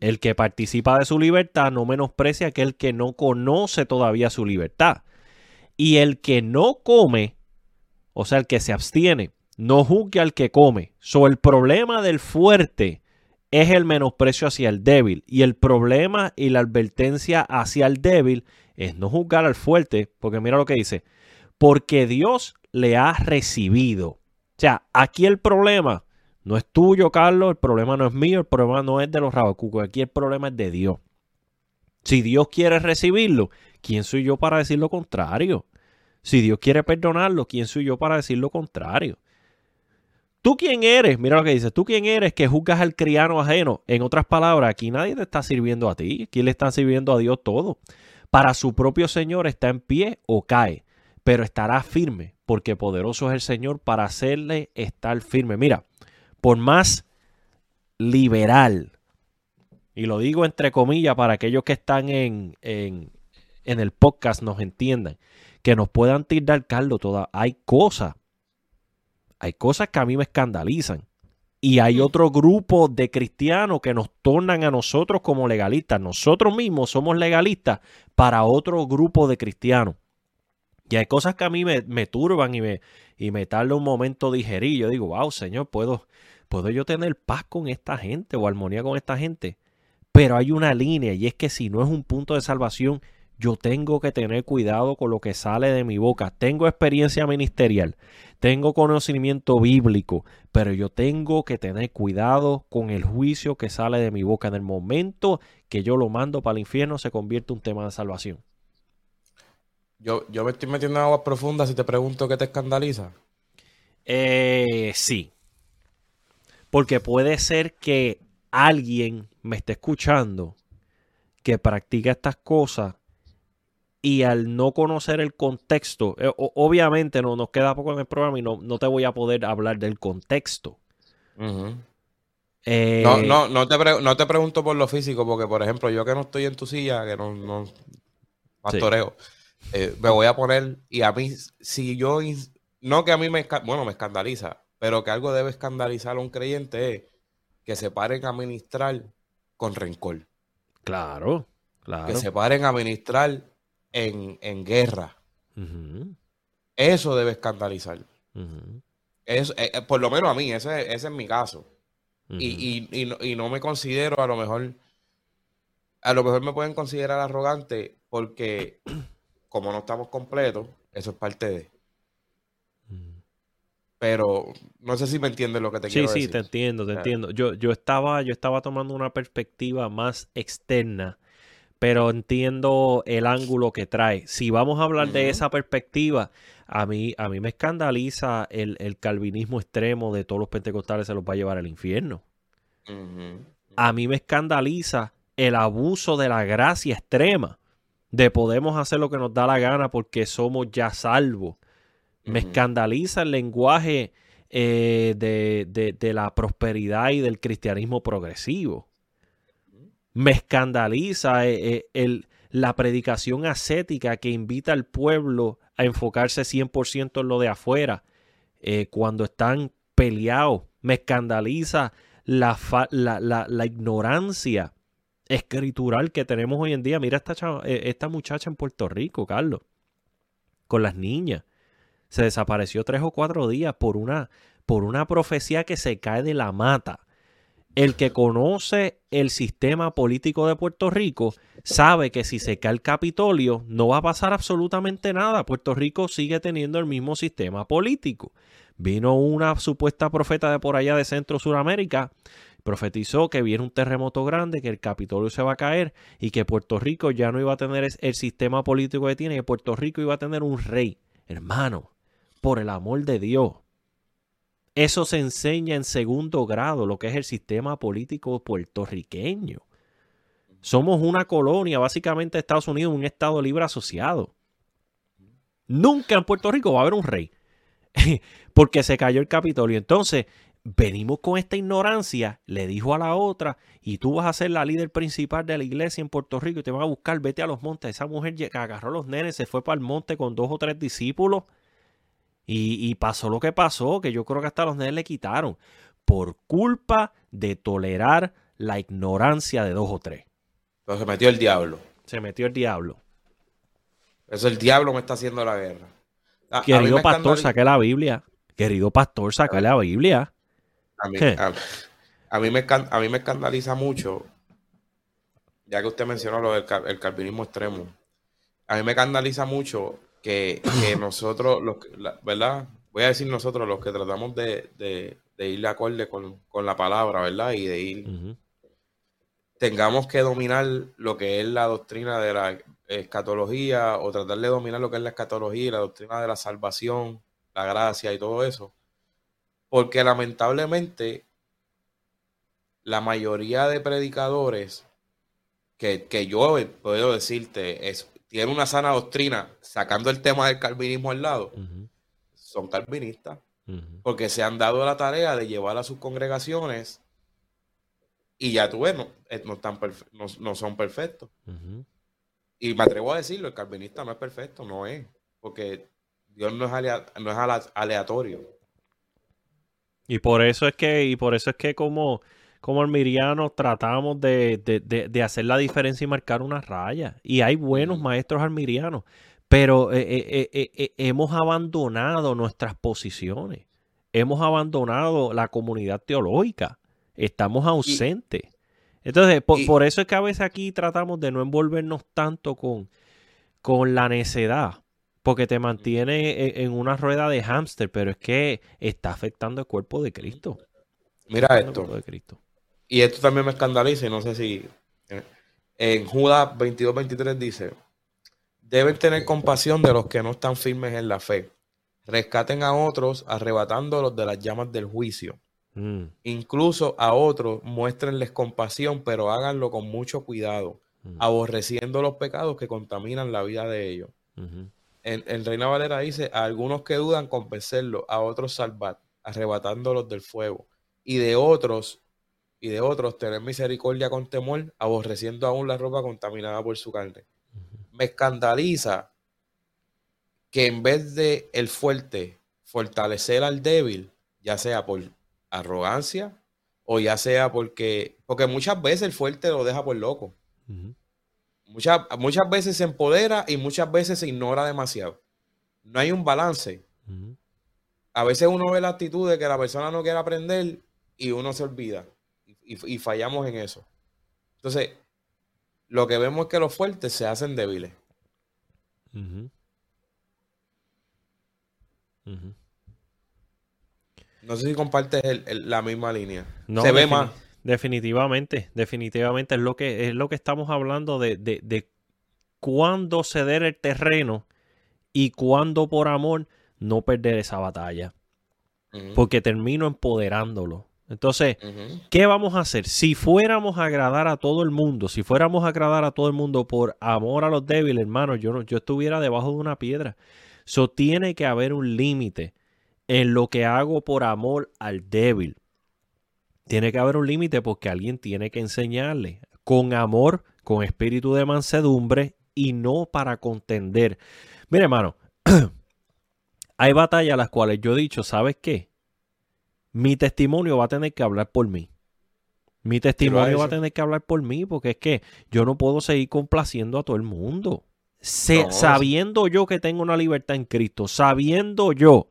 El que participa de su libertad no menosprecia aquel que no conoce todavía su libertad. Y el que no come, o sea, el que se abstiene, no juzgue al que come. So, el problema del fuerte es el menosprecio hacia el débil. Y el problema y la advertencia hacia el débil es no juzgar al fuerte, porque mira lo que dice. porque Dios le ha recibido. O sea, aquí el problema no es tuyo, Carlos, el problema no es mío, el problema no es de los rabacucos, aquí el problema es de Dios. Si Dios quiere recibirlo, ¿quién soy yo para decir lo contrario? Si Dios quiere perdonarlo, ¿quién soy yo para decir lo contrario? ¿Tú quién eres? Mira lo que dice. ¿Tú quién eres que juzgas al criano ajeno? En otras palabras, aquí nadie te está sirviendo a ti. Aquí le está sirviendo a Dios todo. Para su propio Señor está en pie o cae, pero estará firme, porque poderoso es el Señor para hacerle estar firme. Mira, por más liberal, y lo digo entre comillas para aquellos que están en, en, en el podcast nos entiendan, que nos puedan tirar Carlos, toda, hay cosas hay cosas que a mí me escandalizan. Y hay otro grupo de cristianos que nos tornan a nosotros como legalistas. Nosotros mismos somos legalistas para otro grupo de cristianos. Y hay cosas que a mí me, turban y me, y me tarda un momento digerir. Yo digo, wow, Señor, ¿puedo, ¿puedo yo tener paz con esta gente o armonía con esta gente? Pero hay una línea y es que si no es un punto de salvación, yo tengo que tener cuidado con lo que sale de mi boca. Tengo experiencia ministerial, tengo conocimiento bíblico, pero yo tengo que tener cuidado con el juicio que sale de mi boca. En el momento que yo lo mando para el infierno, se convierte en un tema de salvación. Yo, yo me estoy metiendo en aguas profundas y te pregunto qué te escandaliza. Eh, sí. Porque puede ser que alguien me esté escuchando que practica estas cosas y al no conocer el contexto, eh, obviamente no nos queda poco en el programa y no, no te voy a poder hablar del contexto. Eh, no, no, no, te no te pregunto por lo físico, porque por ejemplo, yo que no estoy en tu silla, que no, no pastoreo, eh, me voy a poner, y a mí, si yo, no que a mí me, bueno, me escandaliza, pero que algo debe escandalizar a un creyente es que se paren a ministrar con rencor. Claro, claro. Que se paren a ministrar en, guerra. Eso debe escandalizar. Eh, eh, por lo menos a mí, ese, es mi caso. y, no, me considero, a lo mejor, a lo mejor me pueden considerar arrogante porque como no estamos completos, eso es parte de. Pero no sé si me entiendes lo que te quiero decir. Sí, sí, te entiendo, te entiendo. Yo, yo, estaba, yo estaba tomando una perspectiva más externa pero entiendo el ángulo que trae. Si vamos a hablar de esa perspectiva, a mí, a mí me escandaliza el, calvinismo extremo de todos los pentecostales se los va a llevar al infierno. A mí me escandaliza el abuso de la gracia extrema, de podemos hacer lo que nos da la gana porque somos ya salvos. Me escandaliza el lenguaje eh, de, de la prosperidad y del cristianismo progresivo me escandaliza eh, eh, la predicación ascética que invita al pueblo a enfocarse 100% en lo de afuera eh, cuando están peleados. Me escandaliza la, la, ignorancia escritural que tenemos hoy en día. Mira esta, esta muchacha en Puerto Rico, Carlos, con las niñas. Se desapareció tres o cuatro días por una, por una profecía que se cae de la mata el que conoce el sistema político de Puerto Rico sabe que si se cae el Capitolio no va a pasar absolutamente nada. Puerto Rico sigue teniendo el mismo sistema político. Vino una supuesta profeta de por allá de Centro Suramérica, profetizó que viene un terremoto grande, que el Capitolio se va a caer y que Puerto Rico ya no iba a tener el sistema político que tiene, que Puerto Rico iba a tener un rey. Hermano, por el amor de Dios, eso se enseña en segundo grado, lo que es el sistema político puertorriqueño. Somos una colonia, básicamente Estados Unidos, un Estado libre asociado. Nunca en Puerto Rico va a haber un rey, porque se cayó el Capitolio. Entonces, venimos con esta ignorancia, le dijo a la otra, y tú vas a ser la líder principal de la iglesia en Puerto Rico y te van a buscar, vete a los montes. Esa mujer agarró a los nenes, se fue para el monte con dos o tres discípulos y, pasó lo que pasó, que yo creo que hasta los nenes le quitaron, por culpa de tolerar la ignorancia de dos o tres. Entonces se metió el diablo. Se metió el diablo. Eso el diablo me está haciendo la guerra. Querido pastor, saque la Biblia. Querido pastor, saque la Biblia. A mí, me, a mí me escandaliza mucho, ya que usted mencionó lo del el calvinismo extremo. A mí me escandaliza mucho que, que nosotros, los, la- ¿verdad? Voy a decir nosotros, los que tratamos de, de, de ir de acorde con, con la palabra, ¿verdad? Y de ir, tengamos que dominar lo que es la doctrina de la escatología o tratar de dominar lo que es la escatología la doctrina de la salvación, la gracia y todo eso. Porque lamentablemente la mayoría de predicadores que, que yo puedo decirte es, tienen una sana doctrina, sacando el tema del calvinismo al lado, son calvinistas porque se han dado la tarea de llevar a sus congregaciones y ya tú ves, no, eh, no están no, no son perfectos. Y me atrevo a decirlo, el calvinista no es perfecto, no es, porque Dios no es, alea- no es aleatorio. Y por eso es que, y por eso es que como, como almirianos tratamos de, de- de- de hacer la diferencia y marcar una raya. Y hay buenos maestros almirianos, pero eh, eh, eh, hemos abandonado nuestras posiciones. Hemos abandonado la comunidad teológica. Estamos ausentes. Entonces, por, y- por eso es que a veces aquí tratamos de no envolvernos tanto con, con la necedad. Porque te mantiene en, en una rueda de hámster, pero es que está afectando el cuerpo de Cristo. Mira El cuerpo esto, de Cristo. Y esto también me escandaliza y no sé si... eh, En Judas 22-23 dice, deben tener compasión de los que no están firmes en la fe. Rescaten a otros arrebatándolos de las llamas del juicio. Mm, Incluso a otros muéstrenles compasión, pero háganlo con mucho cuidado, mm, aborreciendo los pecados que contaminan la vida de ellos. ujú, En, en Reina Valera dice, a algunos que dudan convencerlos, a otros salvar, arrebatándolos del fuego. Y de otros, y de otros tener misericordia con temor, aborreciendo aún la ropa contaminada por su carne. Me escandaliza que en vez de el fuerte fortalecer al débil, ya sea por arrogancia o ya sea porque, porque muchas veces el fuerte lo deja por loco. Muchas, muchas veces se empodera y muchas veces se ignora demasiado. No hay un balance. A veces uno ve la actitud de que la persona no quiere aprender y uno se olvida. Y, fallamos en eso. Entonces, lo que vemos es que los fuertes se hacen débiles. No sé si compartes el- el- la misma línea. No, se ve más. Definitivamente, definitivamente es lo que es lo que estamos hablando de, de, de cuándo ceder el terreno y cuándo por amor no perder esa batalla. Porque termino empoderándolo. Entonces, ¿qué vamos a hacer? Si fuéramos a agradar a todo el mundo, si fuéramos a agradar a todo el mundo por amor a los débiles, hermano, yo, no, yo estuviera debajo de una piedra. So, tiene que haber un límite en lo que hago por amor al débil. Tiene que haber un límite porque alguien tiene que enseñarle con amor, con espíritu de mansedumbre y no para contender. Mire, hermano, hay batallas las cuales yo he dicho, ¿sabes qué? Mi testimonio va a tener que hablar por mí. Mi testimonio va a tener que hablar por mí porque es que yo no puedo seguir complaciendo a todo el mundo. Se- No, sabiendo yo que tengo una libertad en Cristo, sabiendo yo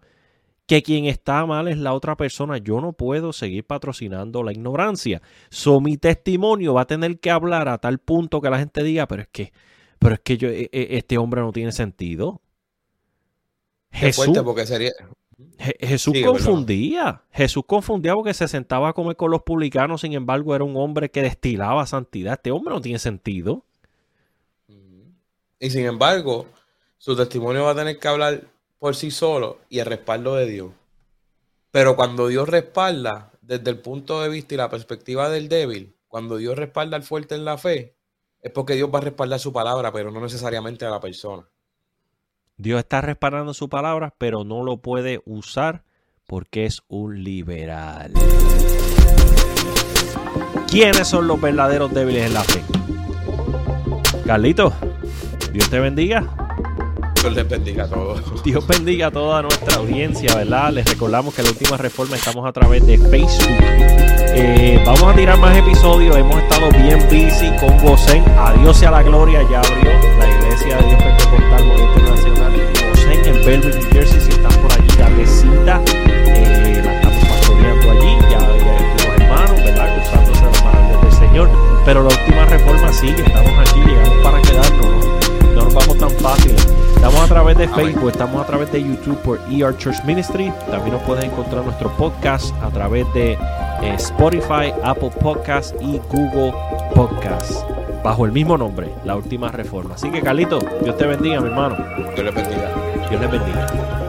que quien está mal es la otra persona, yo no puedo seguir patrocinando la ignorancia. So, mi testimonio va a tener que hablar a tal punto que la gente diga, pero es que, pero es que yo, e- e- este hombre no tiene sentido. Qué Jesús, fuerte porque sería. Je- Jesús Sigue, perdón. confundía. Jesús confundía porque se sentaba a comer con los publicanos, sin embargo, era un hombre que destilaba santidad. Este hombre no tiene sentido. Y sin embargo, su testimonio va a tener que hablar por sí solo y el respaldo de Dios. Pero cuando Dios respalda, desde el punto de vista y la perspectiva del débil, cuando Dios respalda al fuerte en la fe, es porque Dios va a respaldar su palabra, pero no necesariamente a la persona. Dios está respaldando su palabra, pero no lo puede usar porque es un liberal. ¿Quiénes son los verdaderos débiles en la fe? Carlito, Dios te bendiga. Dios les bendiga a todos. Dios bendiga a toda nuestra audiencia, ¿verdad? Les recordamos que la última reforma estamos a través de Facebook. Eh, vamos a tirar más episodios. Hemos estado bien busy con Gosen. Adiós sea la gloria. Ya abrió la iglesia de Dios Pentecostal Movimiento Internacional. Gosen en Belleville, New Jersey. Si estás por allí, date cita. Eh, la estamos pastoreando allí. Ya, ya los hermanos, ¿verdad? Gozándose las maravillas del Señor. Pero la última reforma sigue. Estamos aquí. Llegamos para quedarnos. ¿no? No nos vamos tan fácil. Estamos a través de. Facebook, estamos a través de YouTube por ER Church Ministry. También nos puedes encontrar nuestro podcast a través de eh, Spotify, Apple Podcast y Google Podcast. Bajo el mismo nombre, La Última Reforma. Así que, Carlito, Dios te bendiga, mi hermano. Dios les bendiga. Dios les bendiga.